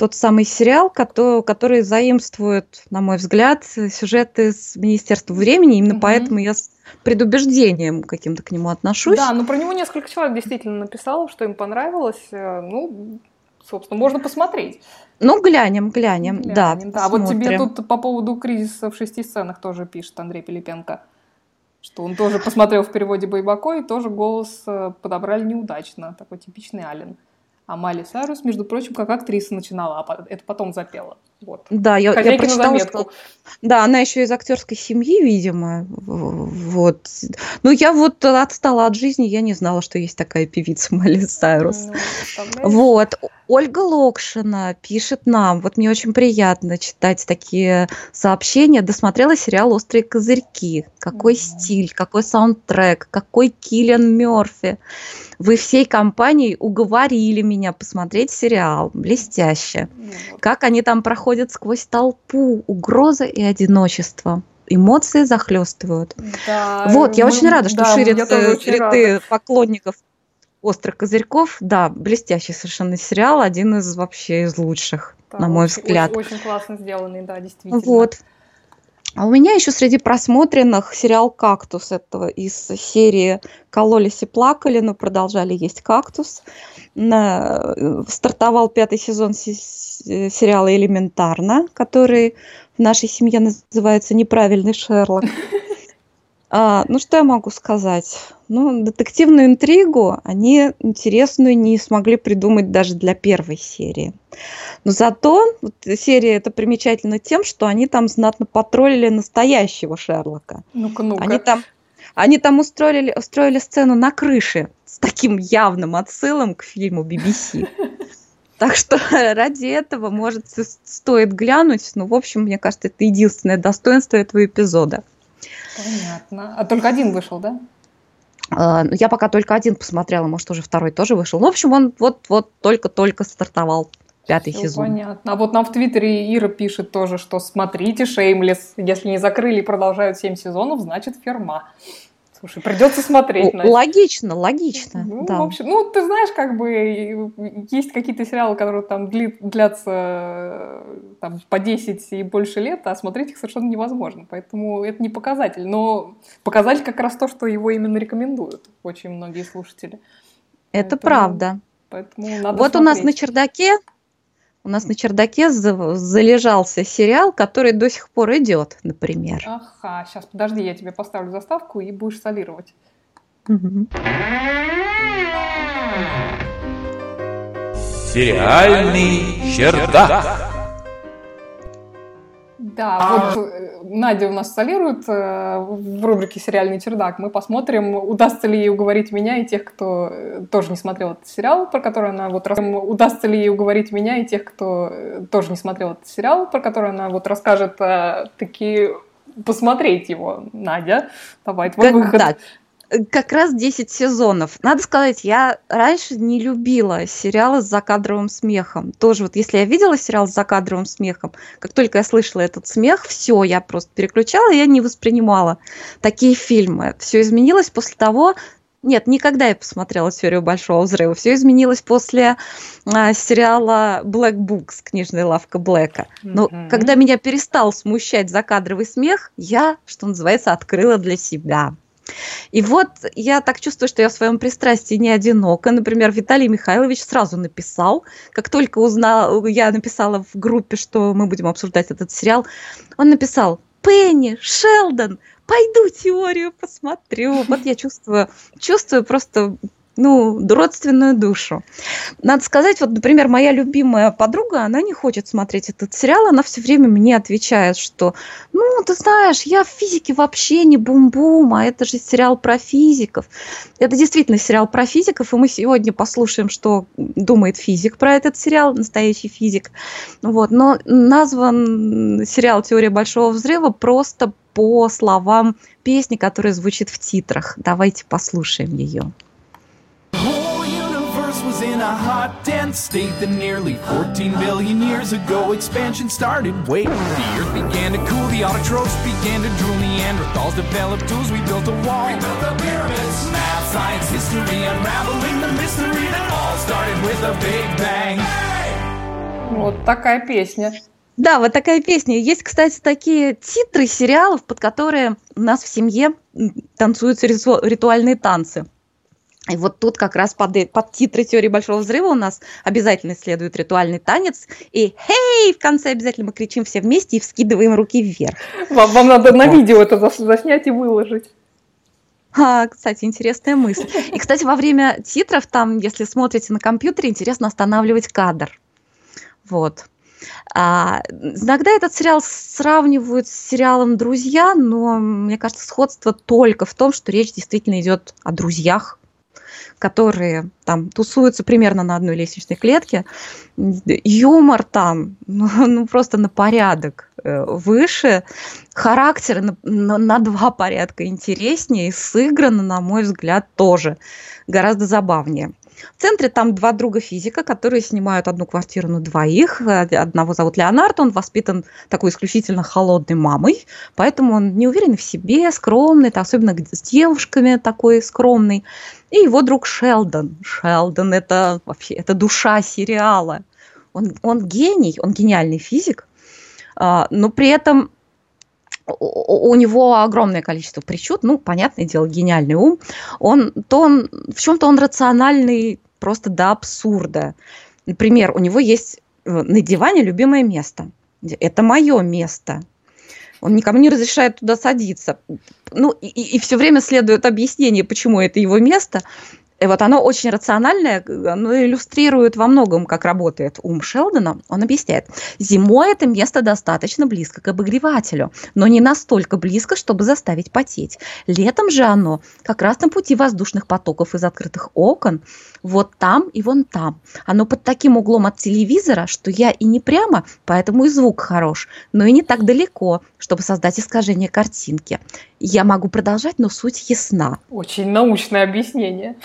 тот самый сериал, который, который заимствует, на мой взгляд, сюжеты с Министерства времени. Именно угу. поэтому я с предубеждением каким-то к нему отношусь. Да, но про него несколько человек действительно написало, что им понравилось. Э, ну, собственно, можно посмотреть. Ну, глянем, глянем, глянем да. Да, вот тебе тут по поводу кризиса в шести сценах тоже пишет Андрей Пилипенко что он тоже посмотрел в переводе Байбако и тоже голос э, подобрали неудачно, такой типичный Ален. А Мали Сайрус, между прочим, как актриса начинала, а это потом запела. Вот. Да, я, я прочитала, что... Да, она еще из актерской семьи, видимо. Вот. Ну, я вот отстала от жизни, я не знала, что есть такая певица Мали Сайрус. Вот. Ольга Локшина пишет нам, вот мне очень приятно читать такие сообщения. Досмотрела сериал «Острые козырьки». Какой mm-hmm. стиль, какой саундтрек, какой Киллиан Мерфи. Вы всей компанией уговорили меня посмотреть сериал. Блестяще. Mm-hmm. Как они там проходят проходят сквозь толпу, угроза и одиночество. Эмоции захлестывают. Да, вот, я мы, очень рада, что да, ширятся ряды рада. поклонников острых козырьков. Да, блестящий совершенно сериал, один из вообще из лучших, да, на мой очень, взгляд. Очень, очень классно сделанный, да, действительно. Вот. А у меня еще среди просмотренных сериал «Кактус» этого из серии «Кололись и плакали», но продолжали есть кактус. Э, стартовал пятый сезон сериала «Элементарно», который в нашей семье называется «Неправильный Шерлок». А, ну, что я могу сказать? Ну, детективную интригу они интересную не смогли придумать даже для первой серии. Но зато вот, серия это примечательна тем, что они там знатно потроллили настоящего Шерлока. Ну-ка, ну-ка. Они там, они там устроили, устроили сцену на крыше с таким явным отсылом к фильму BBC. Так что ради этого, может, стоит глянуть. Ну, в общем, мне кажется, это единственное достоинство этого эпизода. Понятно. А только один вышел, да? А, я пока только один посмотрела, может, уже второй тоже вышел. Ну, в общем, он вот-вот только-только стартовал пятый Всё сезон. Понятно. А вот нам в Твиттере Ира пишет тоже, что смотрите Шеймлес. Если не закрыли и продолжают 7 сезонов, значит ферма. Слушай, придется смотреть. Настя. Логично, логично. Ну, да. в общем, ну, ты знаешь, как бы есть какие-то сериалы, которые там длятся там, по 10 и больше лет, а смотреть их совершенно невозможно. Поэтому это не показатель. Но показатель как раз то, что его именно рекомендуют очень многие слушатели. Это Поэтому- правда. Поэтому надо Вот у нас на смотреть. чердаке нас на чердаке за- залежался сериал, который до сих пор идет, например. Ага, сейчас, подожди, я тебе поставлю заставку и будешь солировать. Мгм. Сериальный чердак. Да, вот э, Надя у нас солирует э, в рубрике «Сериальный чердак». Мы посмотрим, удастся ли ей уговорить меня и тех, кто э, тоже не смотрел этот сериал, про который она вот... Удастся ли ей уговорить меня и тех, кто тоже не смотрел этот сериал, про который она вот расскажет, э, таки посмотреть его. Надя, давай, твой Как, выход. да, как раз 10 сезонов. Надо сказать, я раньше не любила сериалы с закадровым смехом. Тоже вот если я видела сериал с закадровым смехом, как только я слышала этот смех, все, я просто переключала, я не воспринимала такие фильмы. Все изменилось после того, нет, никогда я посмотрела теорию большого взрыва. Все изменилось после а, сериала Black Books, книжная лавка Блэка. Но Мгм. когда меня перестал смущать закадровый смех, я, что называется, открыла для себя. И вот я так чувствую, что я в своем пристрастии не одинока. Например, Виталий Михайлович сразу написал, как только узнал, я написала в группе, что мы будем обсуждать этот сериал, он написал Пенни, Шелдон, пойду теорию посмотрю. Вот я чувствую, чувствую просто ну, родственную душу. Надо сказать, вот, например, моя любимая подруга, она не хочет смотреть этот сериал, она все время мне отвечает, что, ну, ты знаешь, я в физике вообще не бум-бум, а это же сериал про физиков. Это действительно сериал про физиков, и мы сегодня послушаем, что думает физик про этот сериал, настоящий физик. Вот. Но назван сериал «Теория большого взрыва» просто по словам песни, которая звучит в титрах. Давайте послушаем ее. In a hot, dense state that nearly 14 billion years ago expansion started. Wait, the earth began to cool, the autotrophs began to drool, Neanderthals developed tools, we built a wall. We built the pyramids. Math, science, history, unraveling the mystery that all started with a big bang. Вот такая песня. Да, вот такая песня. Есть, кстати, такие титры сериалов, под которые у нас в семье танцуются рису- ритуальные танцы. И вот тут как раз под, под титры теории большого взрыва у нас обязательно следует ритуальный танец. И «Хей!» в конце обязательно мы кричим все вместе и вскидываем руки вверх. Вам, вам надо на видео это зас- заснять и выложить. А, кстати, интересная мысль. И, кстати, во время титров, там, если смотрите на компьютере, интересно останавливать кадр. Вот. А, иногда этот сериал сравнивают с сериалом «Друзья», но, мне кажется, сходство только в том, что речь действительно идет о друзьях, которые там тусуются примерно на одной лестничной клетке. Юмор там, ну, ну, просто на порядок э, выше. Характеры на, на- на два порядка интереснее и сыграно, на мой взгляд, тоже гораздо забавнее. В центре там два друга физика, которые снимают одну квартиру на двоих. Одного зовут Леонард, он воспитан такой исключительно холодной мамой, поэтому он не уверен в себе, скромный, особенно с девушками такой скромный. И его друг Шелдон. Шелдон это вообще это душа сериала. Он, он гений, он гениальный физик, а, но при этом у- него огромное количество причуд, ну, понятное дело, гениальный ум. Он, то он, в чем-то он рациональный просто до абсурда. Например, у него есть э, на диване любимое место. Это мое место. Он никому не разрешает туда садиться. Ну, и, и все время следует объяснение, почему это его место. И вот оно очень рациональное, оно иллюстрирует во многом, как работает ум Шелдона. Он объясняет, зимой это место достаточно близко к обогревателю, но не настолько близко, чтобы заставить потеть. Летом же оно как раз на пути воздушных потоков из открытых окон, вот там и вон там. Оно под таким углом от телевизора, что я и не прямо, поэтому и звук хорош, но и не так далеко, чтобы создать искажение картинки. Я могу продолжать, но суть ясна. Очень научное объяснение.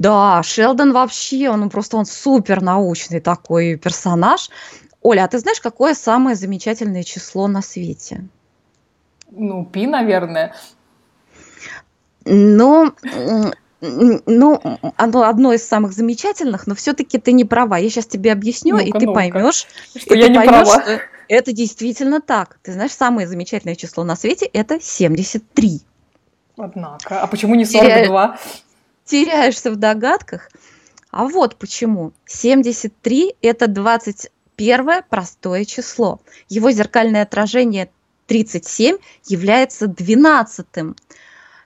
Да, Шелдон вообще, он просто он супер научный такой персонаж. Оля, а ты знаешь, какое самое замечательное число на свете? Ну, пи, наверное. Ну, ну, оно одно из самых замечательных, но все-таки ты не права. Я сейчас тебе объясню, ну и ты ну поймешь, что я не поймешь, права. Что это действительно так. Ты знаешь, самое замечательное число на свете это 73. Однако. А почему не 42? Теряешься в догадках. А вот почему. 73 – это 21 простое число. Его зеркальное отражение 37 является 12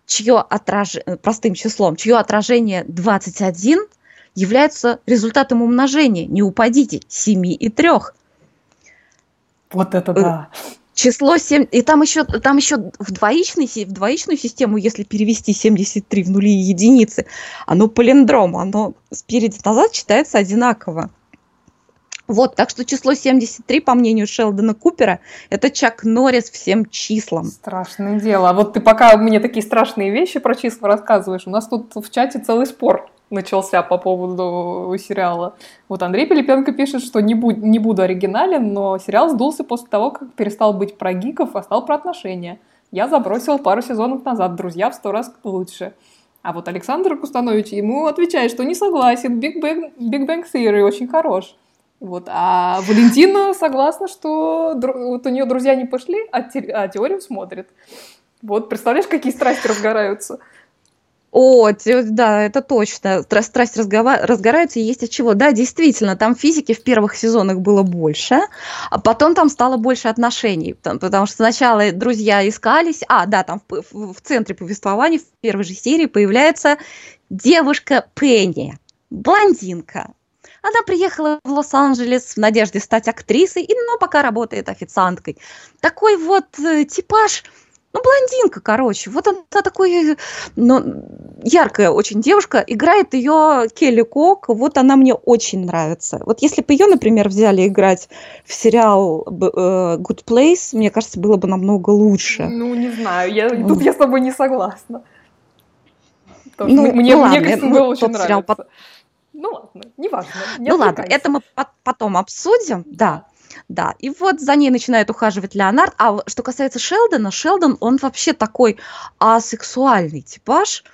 чье отраж... простым числом, чье отражение 21 является результатом умножения. Не упадите, 7 и 3. Вот это да число 7, и там еще, там еще в, двоичный, в двоичную систему, если перевести 73 в нули и единицы, оно полиндром, оно спереди назад читается одинаково. Вот, так что число 73, по мнению Шелдона Купера, это Чак Норрис всем числам. Страшное дело. А вот ты пока мне такие страшные вещи про числа рассказываешь, у нас тут в чате целый спор начался по поводу сериала. Вот Андрей Пилипенко пишет, что не, будь, не буду оригинален, но сериал сдулся после того, как перестал быть про гиков, а стал про отношения. Я забросил пару сезонов назад, друзья в сто раз лучше. А вот Александр Кустанович ему отвечает, что не согласен, Big Bang, Big Bang Theory очень хорош. Вот. А Валентина согласна, что вот у нее друзья не пошли, а, а теорию смотрит. Вот, представляешь, какие страсти разгораются. О, да, это точно. Страсть разгорается, и есть от чего. Да, действительно, там физики в первых сезонах было больше, а потом там стало больше отношений, потому что сначала друзья искались, а, да, там в, в центре повествования в первой же серии появляется девушка Пенни, блондинка. Она приехала в Лос-Анджелес в надежде стать актрисой, но пока работает официанткой. Такой вот э, типаж ну, блондинка, короче. Вот она такой, ну, яркая очень девушка. Играет ее Келли Кок. Вот она мне очень нравится. Вот если бы ее, например, взяли играть в сериал э, Good Place, мне кажется, было бы намного лучше. Ну, не знаю. Я, тут я с тобой не согласна. ну, мне, ну, ладно, мне кажется, было очень нравится. Сериал... Ну ладно, неважно. Не ну ладно, это мы потом обсудим, да. Да, и вот за ней начинает ухаживать Леонард. А что касается Шелдона, Шелдон, он вообще такой асексуальный типаж.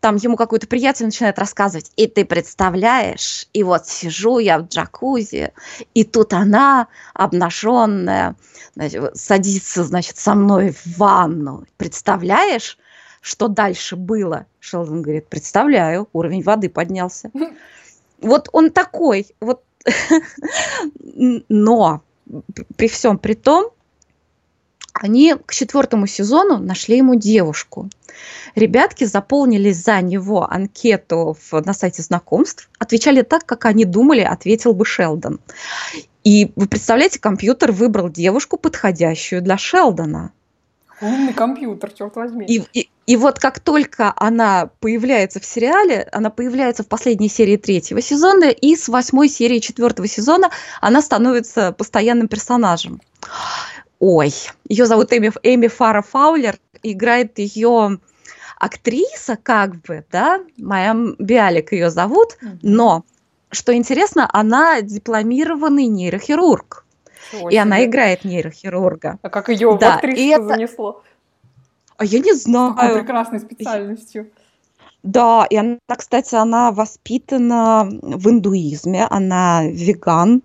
Там ему какой-то приятель начинает рассказывать, и ты представляешь, и вот сижу я в джакузи, и тут она, обнаженная, значит, садится, значит, со мной в ванну. Представляешь, что дальше было? Шелдон говорит, представляю, уровень воды поднялся. Вот он такой, вот но при всем при том, они к четвертому сезону нашли ему девушку. Ребятки заполнили за него анкету в, на сайте знакомств, отвечали так, как они думали, ответил бы Шелдон. И вы представляете, компьютер выбрал девушку, подходящую для Шелдона. Умный компьютер, черт возьми. И, и, и вот как только она появляется в сериале, она появляется в последней серии третьего сезона, и с восьмой серии четвертого сезона она становится постоянным персонажем. Ой, ее зовут Эми, Эми Фара Фаулер, играет ее актриса, как бы, да, Майя Биалик ее зовут, но, что интересно, она дипломированный нейрохирург. Чего и себе. она играет нейрохирурга. А как ее да, в актрису это... А я не знаю. С такой прекрасной специальностью. Да, и она, кстати, она воспитана в индуизме, она веган.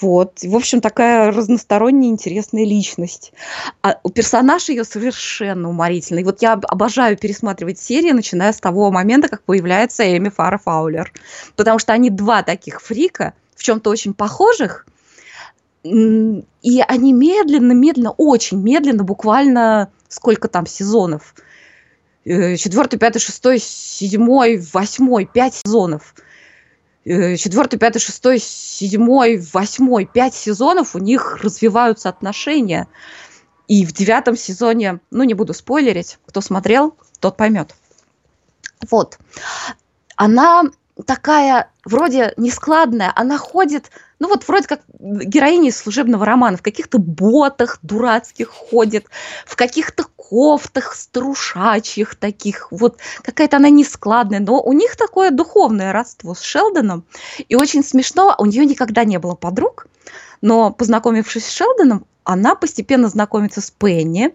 Вот. В общем, такая разносторонняя, интересная личность. А персонаж ее совершенно уморительный. Вот я обожаю пересматривать серии, начиная с того момента, как появляется Эми Фара Фаулер. Потому что они два таких фрика, в чем-то очень похожих, и они медленно, медленно, очень медленно, буквально сколько там сезонов? Э, Четвертый, пятый, шестой, седьмой, восьмой, пять сезонов. Э, Четвертый, пятый, шестой, седьмой, восьмой, пять сезонов у них развиваются отношения. И в девятом сезоне, ну не буду спойлерить, кто смотрел, тот поймет. Вот. Она такая вроде нескладная, она ходит, ну вот вроде как героиня из служебного романа, в каких-то ботах дурацких ходит, в каких-то кофтах струшачьих таких, вот какая-то она нескладная, но у них такое духовное родство с Шелдоном, и очень смешно, у нее никогда не было подруг, но познакомившись с Шелдоном, она постепенно знакомится с Пенни,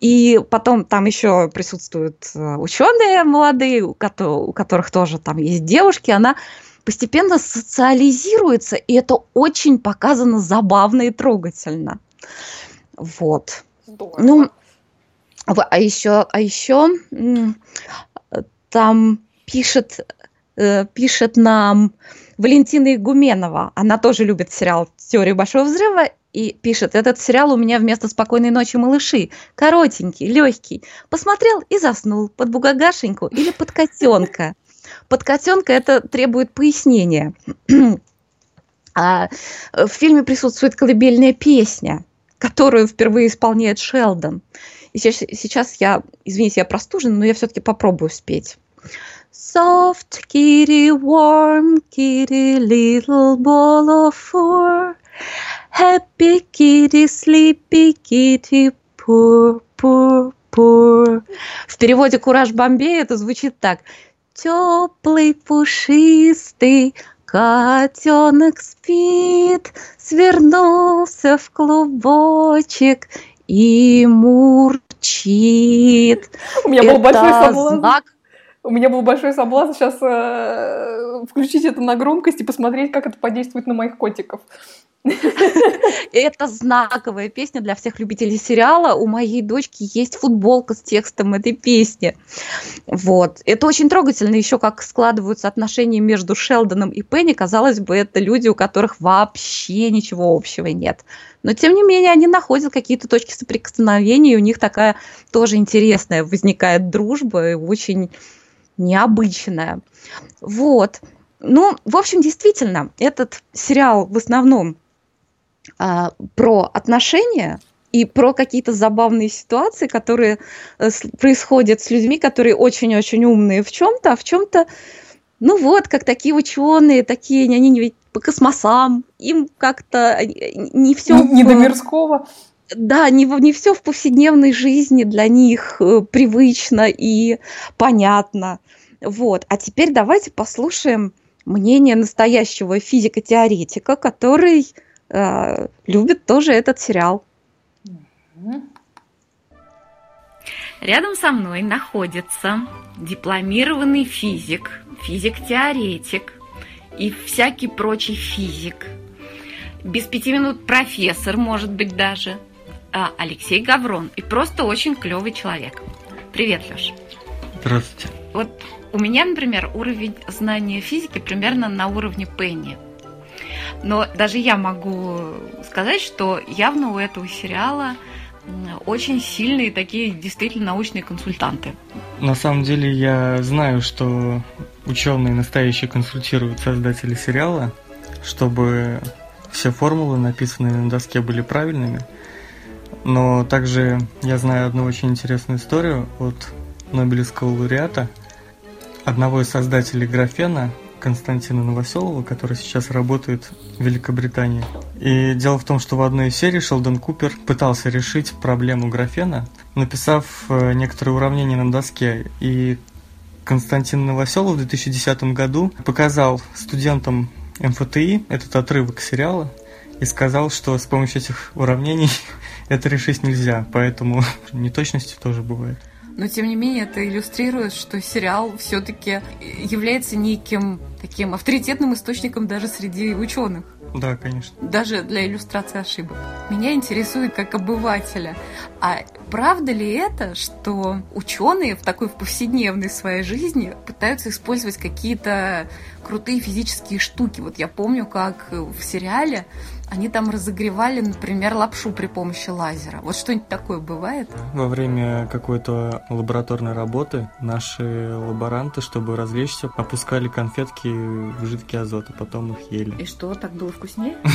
и потом там еще присутствуют э, ученые молодые, у кото- у которых тоже там есть девушки, она постепенно социализируется, и это очень показано забавно и трогательно. Вот. Здорово. Ну, а еще, а еще там пишет, э, пишет нам Валентина Игуменова. Она тоже любит сериал «Теория большого взрыва» и пишет, этот сериал у меня вместо «Спокойной ночи, малыши». Коротенький, легкий. Посмотрел и заснул под бугагашеньку или под котенка. Под котенка это требует пояснения. А в фильме присутствует колыбельная песня, которую впервые исполняет Шелдон. И сейчас, сейчас я, извините, я простужена, но я все-таки попробую спеть. Soft kitty, warm kitty, little ball of fur. Happy kitty, sleepy kitty, poor, poor, poor. В переводе «Кураж Бомбей» это звучит так. Теплый, пушистый, котенок спит, свернулся в клубочек и мурчит. У меня был большой Это соблазн. знак У меня был большой соблазн сейчас включить это на громкость и посмотреть, как это подействует на моих котиков. Это знаковая песня для всех любителей сериала. У моей дочки есть футболка с текстом этой песни. Вот. Это очень трогательно еще, как складываются отношения между Шелдоном и Пенни. Казалось бы, это люди, у которых вообще ничего общего нет. Но, тем не менее, они находят какие-то точки соприкосновения, и у них такая тоже интересная возникает дружба, и очень необычная. Вот. Ну, в общем, действительно, этот сериал в основном а, про отношения и про какие-то забавные ситуации, которые с- происходят с людьми, которые очень-очень умные в чем-то, а в чем-то, ну вот, как такие ученые, такие, они ведь по космосам, им как-то э, не все... Не, не до мирского. Да, не, не все в повседневной жизни для них э, привычно и понятно. Вот. А теперь давайте послушаем мнение настоящего физико-теоретика, который э, любит тоже этот сериал. Рядом со мной находится дипломированный физик, физик-теоретик и всякий прочий физик. Без пяти минут профессор, может быть, даже. А, Алексей Гаврон. И просто очень клевый человек. Привет, Леш. Здравствуйте. Вот у меня, например, уровень знания физики примерно на уровне Пенни. Но даже я могу сказать, что явно у этого сериала очень сильные такие действительно научные консультанты. На самом деле я знаю, что ученые настоящие консультируют создателей сериала, чтобы все формулы, написанные на доске, были правильными. Но также я знаю одну очень интересную историю от Нобелевского лауреата, одного из создателей графена, Константина Новоселова, который сейчас работает в Великобритании. И дело в том, что в одной из серий Шелдон Купер пытался решить проблему графена, написав э, некоторые уравнения на доске. И Константин Новоселов в 2010 году показал студентам МФТИ этот отрывок сериала и сказал, что с помощью этих уравнений это решить нельзя, поэтому неточности тоже бывают. Но тем не менее это иллюстрирует, что сериал все-таки является неким таким авторитетным источником даже среди ученых. Да, конечно. даже для иллюстрации ошибок. Меня интересует как обывателя, а правда ли это, что ученые в такой повседневной своей жизни пытаются использовать какие-то крутые физические штуки? Вот я помню, как в сериале они там разогревали, например, лапшу при помощи лазера. Вот что-нибудь такое бывает? Во время какой-то лабораторной работы наши лаборанты, чтобы развлечься, опускали конфетки в жидкий азот, а потом их ели. И что, так было вкуснее?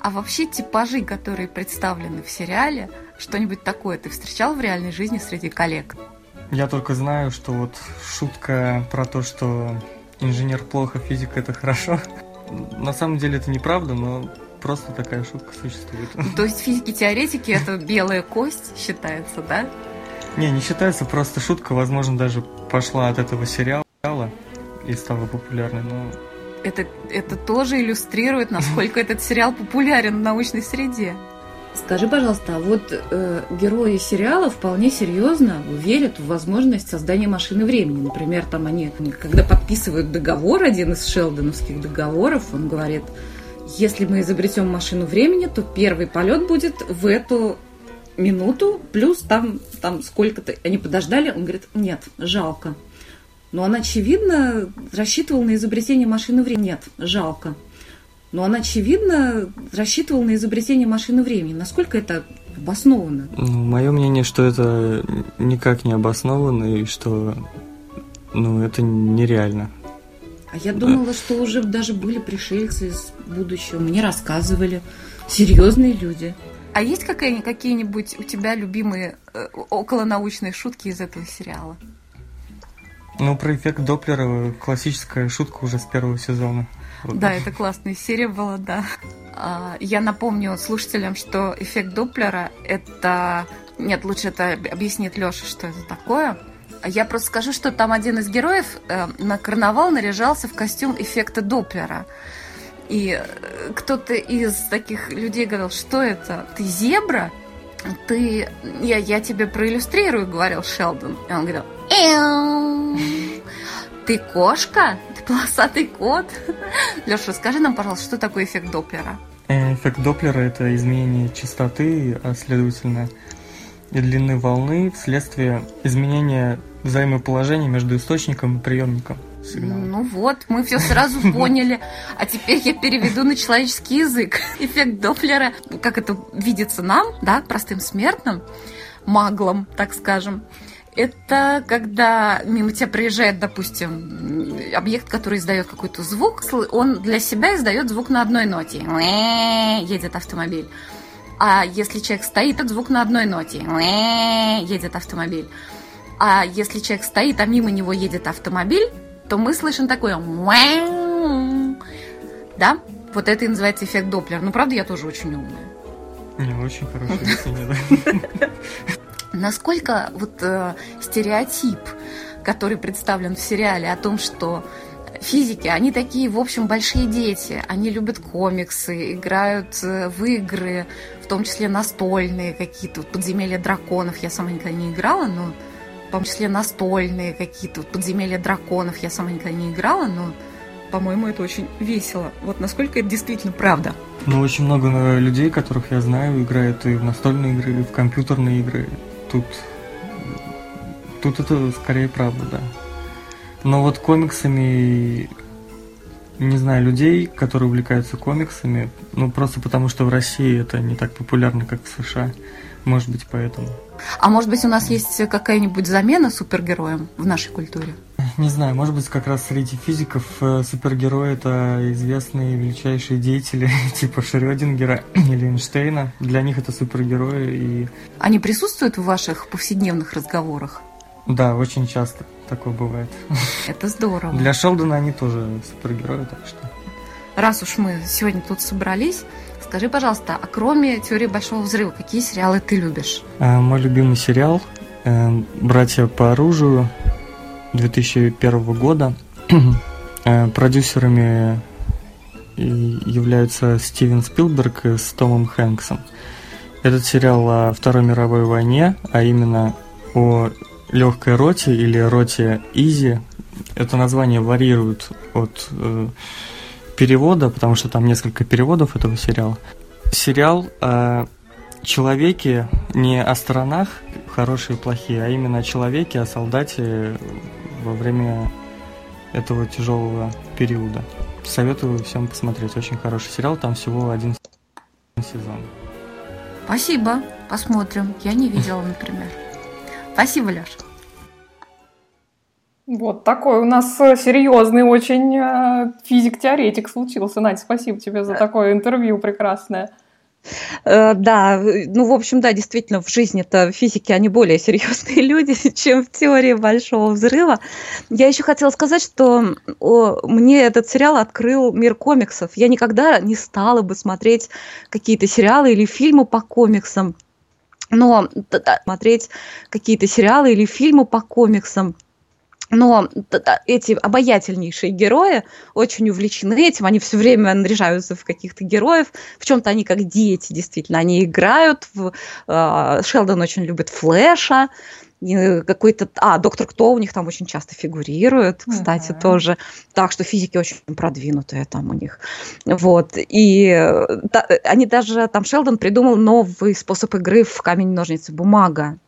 А вообще типажи, которые представлены в сериале, что-нибудь такое ты встречал в реальной жизни среди коллег? Я только знаю, что вот шутка про то, что инженер плохо, физик это хорошо. На самом деле это неправда, но просто такая шутка существует. То есть физики-теоретики это белая кость считается, да? Не, не считается, просто шутка, возможно, даже пошла от этого сериала и стала популярной, но это, это тоже иллюстрирует, насколько этот сериал популярен в научной среде. Скажи, пожалуйста, а вот э, герои сериала вполне серьезно верят в возможность создания машины времени. Например, там они, когда подписывают договор, один из шелдоновских договоров, он говорит, если мы изобретем машину времени, то первый полет будет в эту минуту, плюс там, там сколько-то. Они подождали, он говорит, нет, жалко. Но он, очевидно, рассчитывал на изобретение машины времени. Нет, жалко. Но он, очевидно, рассчитывал на изобретение машины времени. Насколько это обосновано? Ну, мое мнение, что это никак не обосновано и что ну, это нереально. А я думала, что уже даже были пришельцы из будущего. Мне рассказывали. Серьезные люди. А есть какие-нибудь у тебя любимые э, околонаучные шутки из этого сериала? Ну, про эффект Доплера классическая шутка уже с первого сезона. Вот. Да, это классная серия была, да. А, я напомню слушателям, что эффект Доплера это... Нет, лучше это объяснит Леша, что это такое. Я просто скажу, что там один из героев э, на карнавал наряжался в костюм эффекта Доплера. И э, кто-то из таких людей говорил, что это? Ты зебра? Ты... Я, я тебе проиллюстрирую, говорил Шелдон. И он говорил, ты кошка? Ты полосатый кот? Леша, расскажи нам, пожалуйста, что такое эффект Доплера? Э, эффект Доплера – это изменение частоты, а следовательно и длины волны вследствие изменения взаимоположения между источником и приемником сигнала. Ну вот, мы все сразу поняли. А теперь я переведу на человеческий язык. Эффект Доплера, как это видится нам, да, простым смертным, маглом, так скажем, это когда мимо тебя проезжает, допустим, объект, который издает какой-то звук, он для себя издает звук на одной ноте. Едет автомобиль. А если человек стоит, этот звук на одной ноте. Едет автомобиль. А если человек стоит, а мимо него едет автомобиль, то мы слышим такое да? Вот это и называется эффект Доплера. Ну, правда, я тоже очень умная. Не, очень хорошая да. Насколько вот э, стереотип, который представлен в сериале о том, что физики, они такие, в общем, большие дети. Они любят комиксы, играют э, в игры, в том числе настольные какие-то, подземелья драконов. Я сама никогда не играла, но в том числе настольные какие-то, подземелья драконов. Я сама никогда не играла, но, по-моему, это очень весело. Вот насколько это действительно правда? Ну, очень много э, людей, которых я знаю, играют и в настольные игры, и в компьютерные игры тут, тут это скорее правда, да. Но вот комиксами, не знаю, людей, которые увлекаются комиксами, ну просто потому что в России это не так популярно, как в США. Может быть, поэтому. А может быть, у нас есть какая-нибудь замена супергероям в нашей культуре? Не знаю, может быть, как раз среди физиков э, супергерои это известные величайшие деятели типа Шрёдингера или Эйнштейна. Для них это супергерои и... Они присутствуют в ваших повседневных разговорах? Да, очень часто такое бывает. Это здорово. Для Шелдона они тоже супергерои, так что... Раз уж мы сегодня тут собрались, Скажи, пожалуйста, а кроме теории большого взрыва, какие сериалы ты любишь? А, мой любимый сериал э, «Братья по оружию» 2001 года. Э, продюсерами являются Стивен Спилберг с Томом Хэнксом. Этот сериал о Второй мировой войне, а именно о легкой роте или роте Изи. Это название варьирует от э, перевода, потому что там несколько переводов этого сериала. Сериал о человеке, не о сторонах, хорошие и плохие, а именно о человеке, о солдате во время этого тяжелого периода. Советую всем посмотреть. Очень хороший сериал, там всего один сезон. Спасибо, посмотрим. Я не видела, например. Спасибо, Леша. Вот такой у нас э, серьезный очень э, физик-теоретик случился. Надь, спасибо тебе за такое интервью прекрасное. Э, да, ну, в общем, да, действительно, в жизни-то физики, они более серьезные люди, чем в теории Большого Взрыва. Я еще хотела сказать, что о, мне этот сериал открыл мир комиксов. Я никогда не стала бы смотреть какие-то сериалы или фильмы по комиксам, но смотреть какие-то сериалы или фильмы по комиксам – но эти обаятельнейшие герои очень увлечены этим, они все время наряжаются в каких-то героев, в чем-то они как дети, действительно, они играют, в, э, Шелдон очень любит Флэша, какой-то, а, доктор Кто у них там очень часто фигурирует, кстати, uh-huh. тоже, так что физики очень продвинутые там у них, вот, и да, они даже, там Шелдон придумал новый способ игры в камень, ножницы, бумага, Э,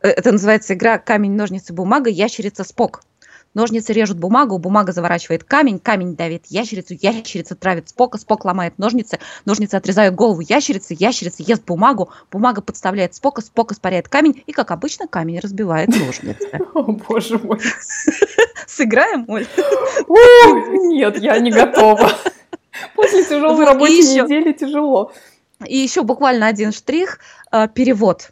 это называется игра камень, ножницы, бумага, ящерица, спок. Ножницы режут бумагу, бумага заворачивает камень, камень давит ящерицу, ящерица травит спока, спок ломает ножницы, ножницы отрезают голову ящерицы, ящерица ест бумагу, бумага подставляет спока, спок испаряет камень, и, как обычно, камень разбивает ножницы. О, боже мой. Сыграем, Оль? Нет, я не готова. После тяжелой рабочей недели тяжело. И еще буквально один штрих. Э, перевод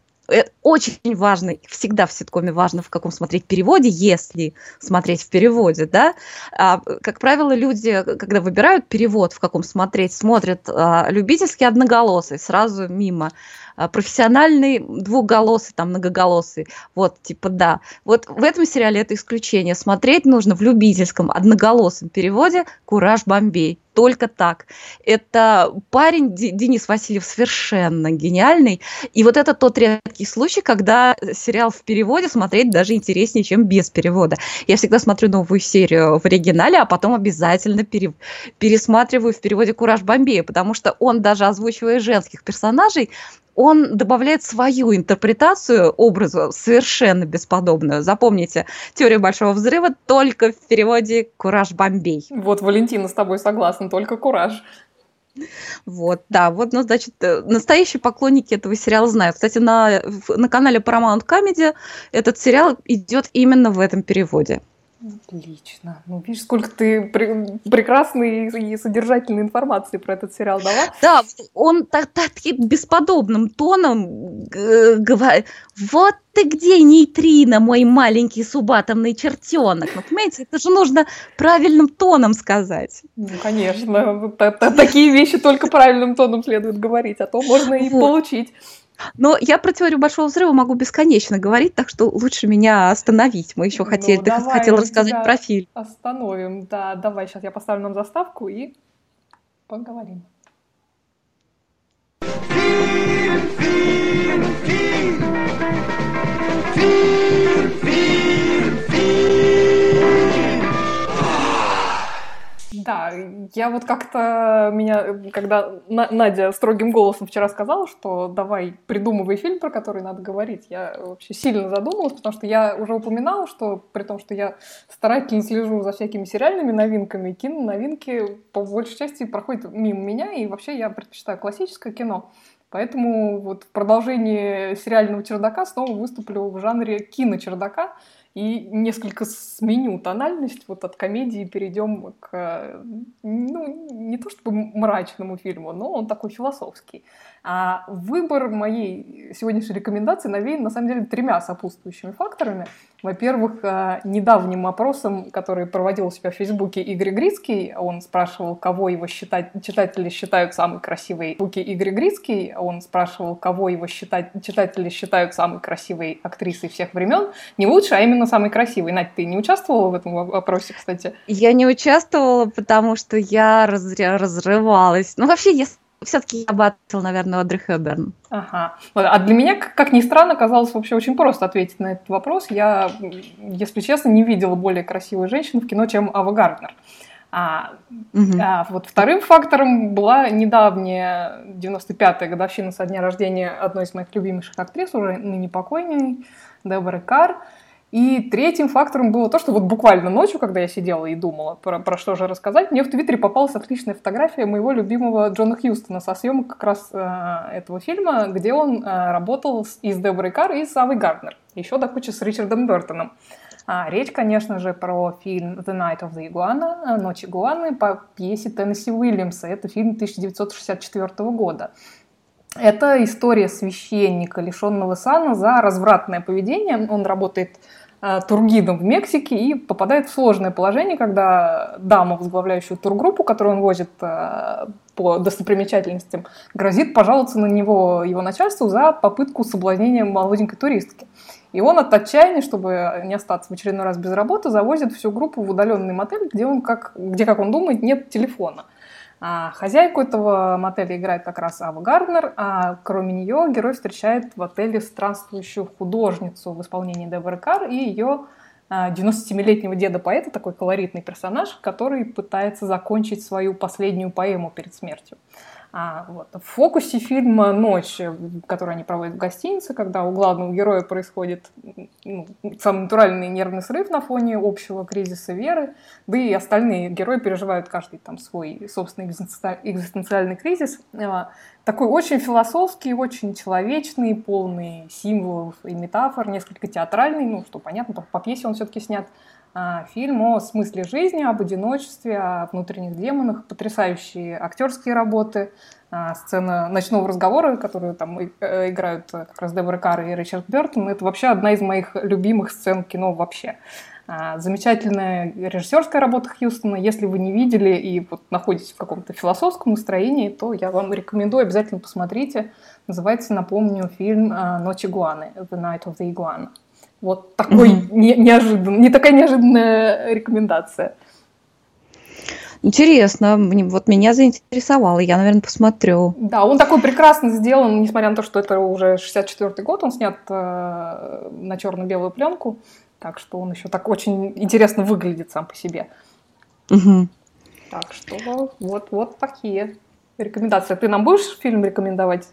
очень важно, всегда в ситкоме важно, в каком смотреть переводе, если смотреть в переводе, да. А, как правило, люди, когда выбирают перевод, в каком смотреть, смотрят а, любительский одноголосый, сразу мимо. А, профессиональный двухголосый, там многоголосый, вот, типа, да. Вот в этом сериале это исключение. Смотреть нужно в любительском одноголосом переводе «Кураж Бомбей». Только так. Это парень Денис Васильев совершенно гениальный. И вот это тот редкий случай, когда сериал в переводе смотреть даже интереснее, чем без перевода. Я всегда смотрю новую серию в оригинале, а потом обязательно пере, пересматриваю в переводе «Кураж Бомбея», потому что он даже озвучивая женских персонажей, он добавляет свою интерпретацию образа, совершенно бесподобную. Запомните, теория большого взрыва только в переводе «Кураж Бомбей». Вот, Валентина с тобой согласна, только «Кураж». Вот, да, вот, ну, значит, э, настоящие поклонники этого сериала знают. Кстати, на, на канале Paramount Comedy этот сериал идет именно в этом переводе. Отлично. Ну, видишь, сколько ты пр- прекрасной и содержательной информации про этот сериал дала. Да, он так, таким бесподобным тоном говорит, вот ты где, нейтрино, мой маленький субатомный чертенок. Ну, понимаете, это же нужно правильным тоном сказать. Ну, конечно. Такие вещи только правильным тоном следует говорить, а то можно и получить. Но я про теорию большого взрыва могу бесконечно говорить, так что лучше меня остановить. Мы еще хотели, ну, ты хотел рассказать про фильм. Остановим, да, давай, сейчас я поставлю нам заставку и поговорим. Фильм, фильм, фильм. Фильм, фильм, Да, я вот как-то меня, когда Надя строгим голосом вчера сказала, что давай придумывай фильм, про который надо говорить, я вообще сильно задумалась, потому что я уже упоминала, что при том, что я старательно слежу за всякими сериальными новинками, кино новинки по большей части проходят мимо меня, и вообще я предпочитаю классическое кино. Поэтому вот в продолжении сериального чердака снова выступлю в жанре киночердака, и несколько сменю тональность, вот от комедии перейдем к, ну, не то чтобы мрачному фильму, но он такой философский. А выбор моей сегодняшней рекомендации навеян, на самом деле, тремя сопутствующими факторами. Во-первых, э, недавним опросом, который проводил у себя в Фейсбуке Игорь Грицкий, он спрашивал, кого его считать, читатели считают самой красивой. В Игорь Грицкий, он спрашивал, кого его считать, читатели считают самой красивой актрисой всех времен. Не лучше, а именно самой красивой. Надь, ты не участвовала в этом вопросе, кстати? Я не участвовала, потому что я разрывалась. Ну, вообще, если все-таки я бы ответила, наверное, Одри Хэбберн. Ага. А для меня, как ни странно, казалось вообще очень просто ответить на этот вопрос. Я, если честно, не видела более красивой женщины в кино, чем Ава Гарднер. А, угу. а вот вторым фактором была недавняя 95-я годовщина со дня рождения одной из моих любимейших актрис, уже ныне покойной, Деборы Карр. И третьим фактором было то, что вот буквально ночью, когда я сидела и думала, про, про что же рассказать, мне в Твиттере попалась отличная фотография моего любимого Джона Хьюстона со съемок как раз э, этого фильма, где он э, работал с, и с Деборой Карр, и с Авой Гарднер, еще до кучи с Ричардом Бертоном. А, речь, конечно же, про фильм «The Night of the Iguana», «Ночь игуаны» по пьесе Теннесси Уильямса. Это фильм 1964 года. Это история священника, лишенного сана за развратное поведение. Он работает э, тургидом в Мексике и попадает в сложное положение, когда дама, возглавляющая тургруппу, которую он возит э, по достопримечательностям, грозит пожаловаться на него его начальству за попытку соблазнения молоденькой туристки. И он от отчаяния, чтобы не остаться в очередной раз без работы, завозит всю группу в удаленный мотель, где, он, как, где как он думает, нет телефона. А хозяйку этого мотеля играет как раз Ава Гарднер, а кроме нее герой встречает в отеле странствующую художницу в исполнении Деборы Кар и ее 97-летнего а, деда-поэта, такой колоритный персонаж, который пытается закончить свою последнюю поэму перед смертью. А, вот. В фокусе фильма «Ночь», который они проводят в гостинице, когда у главного героя происходит ну, самый натуральный нервный срыв на фоне общего кризиса веры, да и остальные герои переживают каждый там свой собственный экзистенциальный кризис. А, такой очень философский, очень человечный, полный символов и метафор, несколько театральный, ну, что понятно, по пьесе он все-таки снят – фильм о смысле жизни, об одиночестве, о внутренних демонах, потрясающие актерские работы, а, сцена ночного разговора, которую там э, играют как раз Дебора Карр и Ричард Бертон, это вообще одна из моих любимых сцен кино вообще. А, замечательная режиссерская работа Хьюстона. Если вы не видели и вот находитесь в каком-то философском настроении, то я вам рекомендую, обязательно посмотрите. Называется, напомню, фильм «Ночь игуаны» «The Night of the Iguana». Вот такой mm-hmm. не, неожиданный, не такая неожиданная рекомендация. Интересно, вот меня заинтересовало, я, наверное, посмотрю. Да, он такой прекрасно сделан, несмотря на то, что это уже 64-й год, он снят э, на черно-белую пленку, так что он еще так очень интересно выглядит сам по себе. Угу. Так что вот, вот такие рекомендации. Ты нам будешь фильм рекомендовать?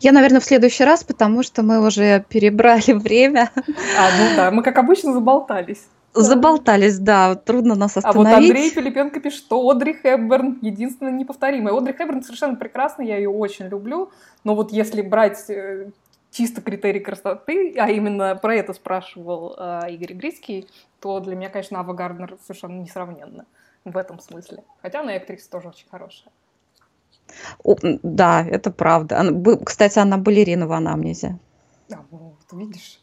Я, наверное, в следующий раз, потому что мы уже перебрали время. А, ну да, мы, как обычно, заболтались. Заболтались, да, трудно нас остановить. А вот Андрей Филипенко пишет, что Одри Хепберн единственная неповторимая. Одри Хепберн совершенно прекрасная, я ее очень люблю, но вот если брать э, чисто критерий красоты, а именно про это спрашивал э, Игорь Грицкий, то для меня, конечно, Ава Гарднер совершенно несравненна в этом смысле. Хотя она и актриса тоже очень хорошая. О, да, это правда. Она, кстати, она балерина в анамнезе. Да, вот, видишь.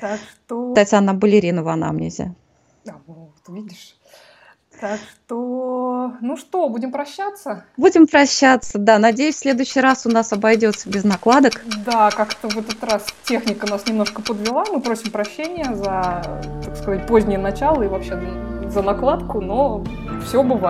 Так что... Кстати, она балерина в анамнезе. Да, вот, видишь. Так что, ну что, будем прощаться? Будем прощаться, да. Надеюсь, в следующий раз у нас обойдется без накладок. Да, как-то в этот раз техника нас немножко подвела. Мы просим прощения за, так сказать, позднее начало и вообще за накладку, но все бывает.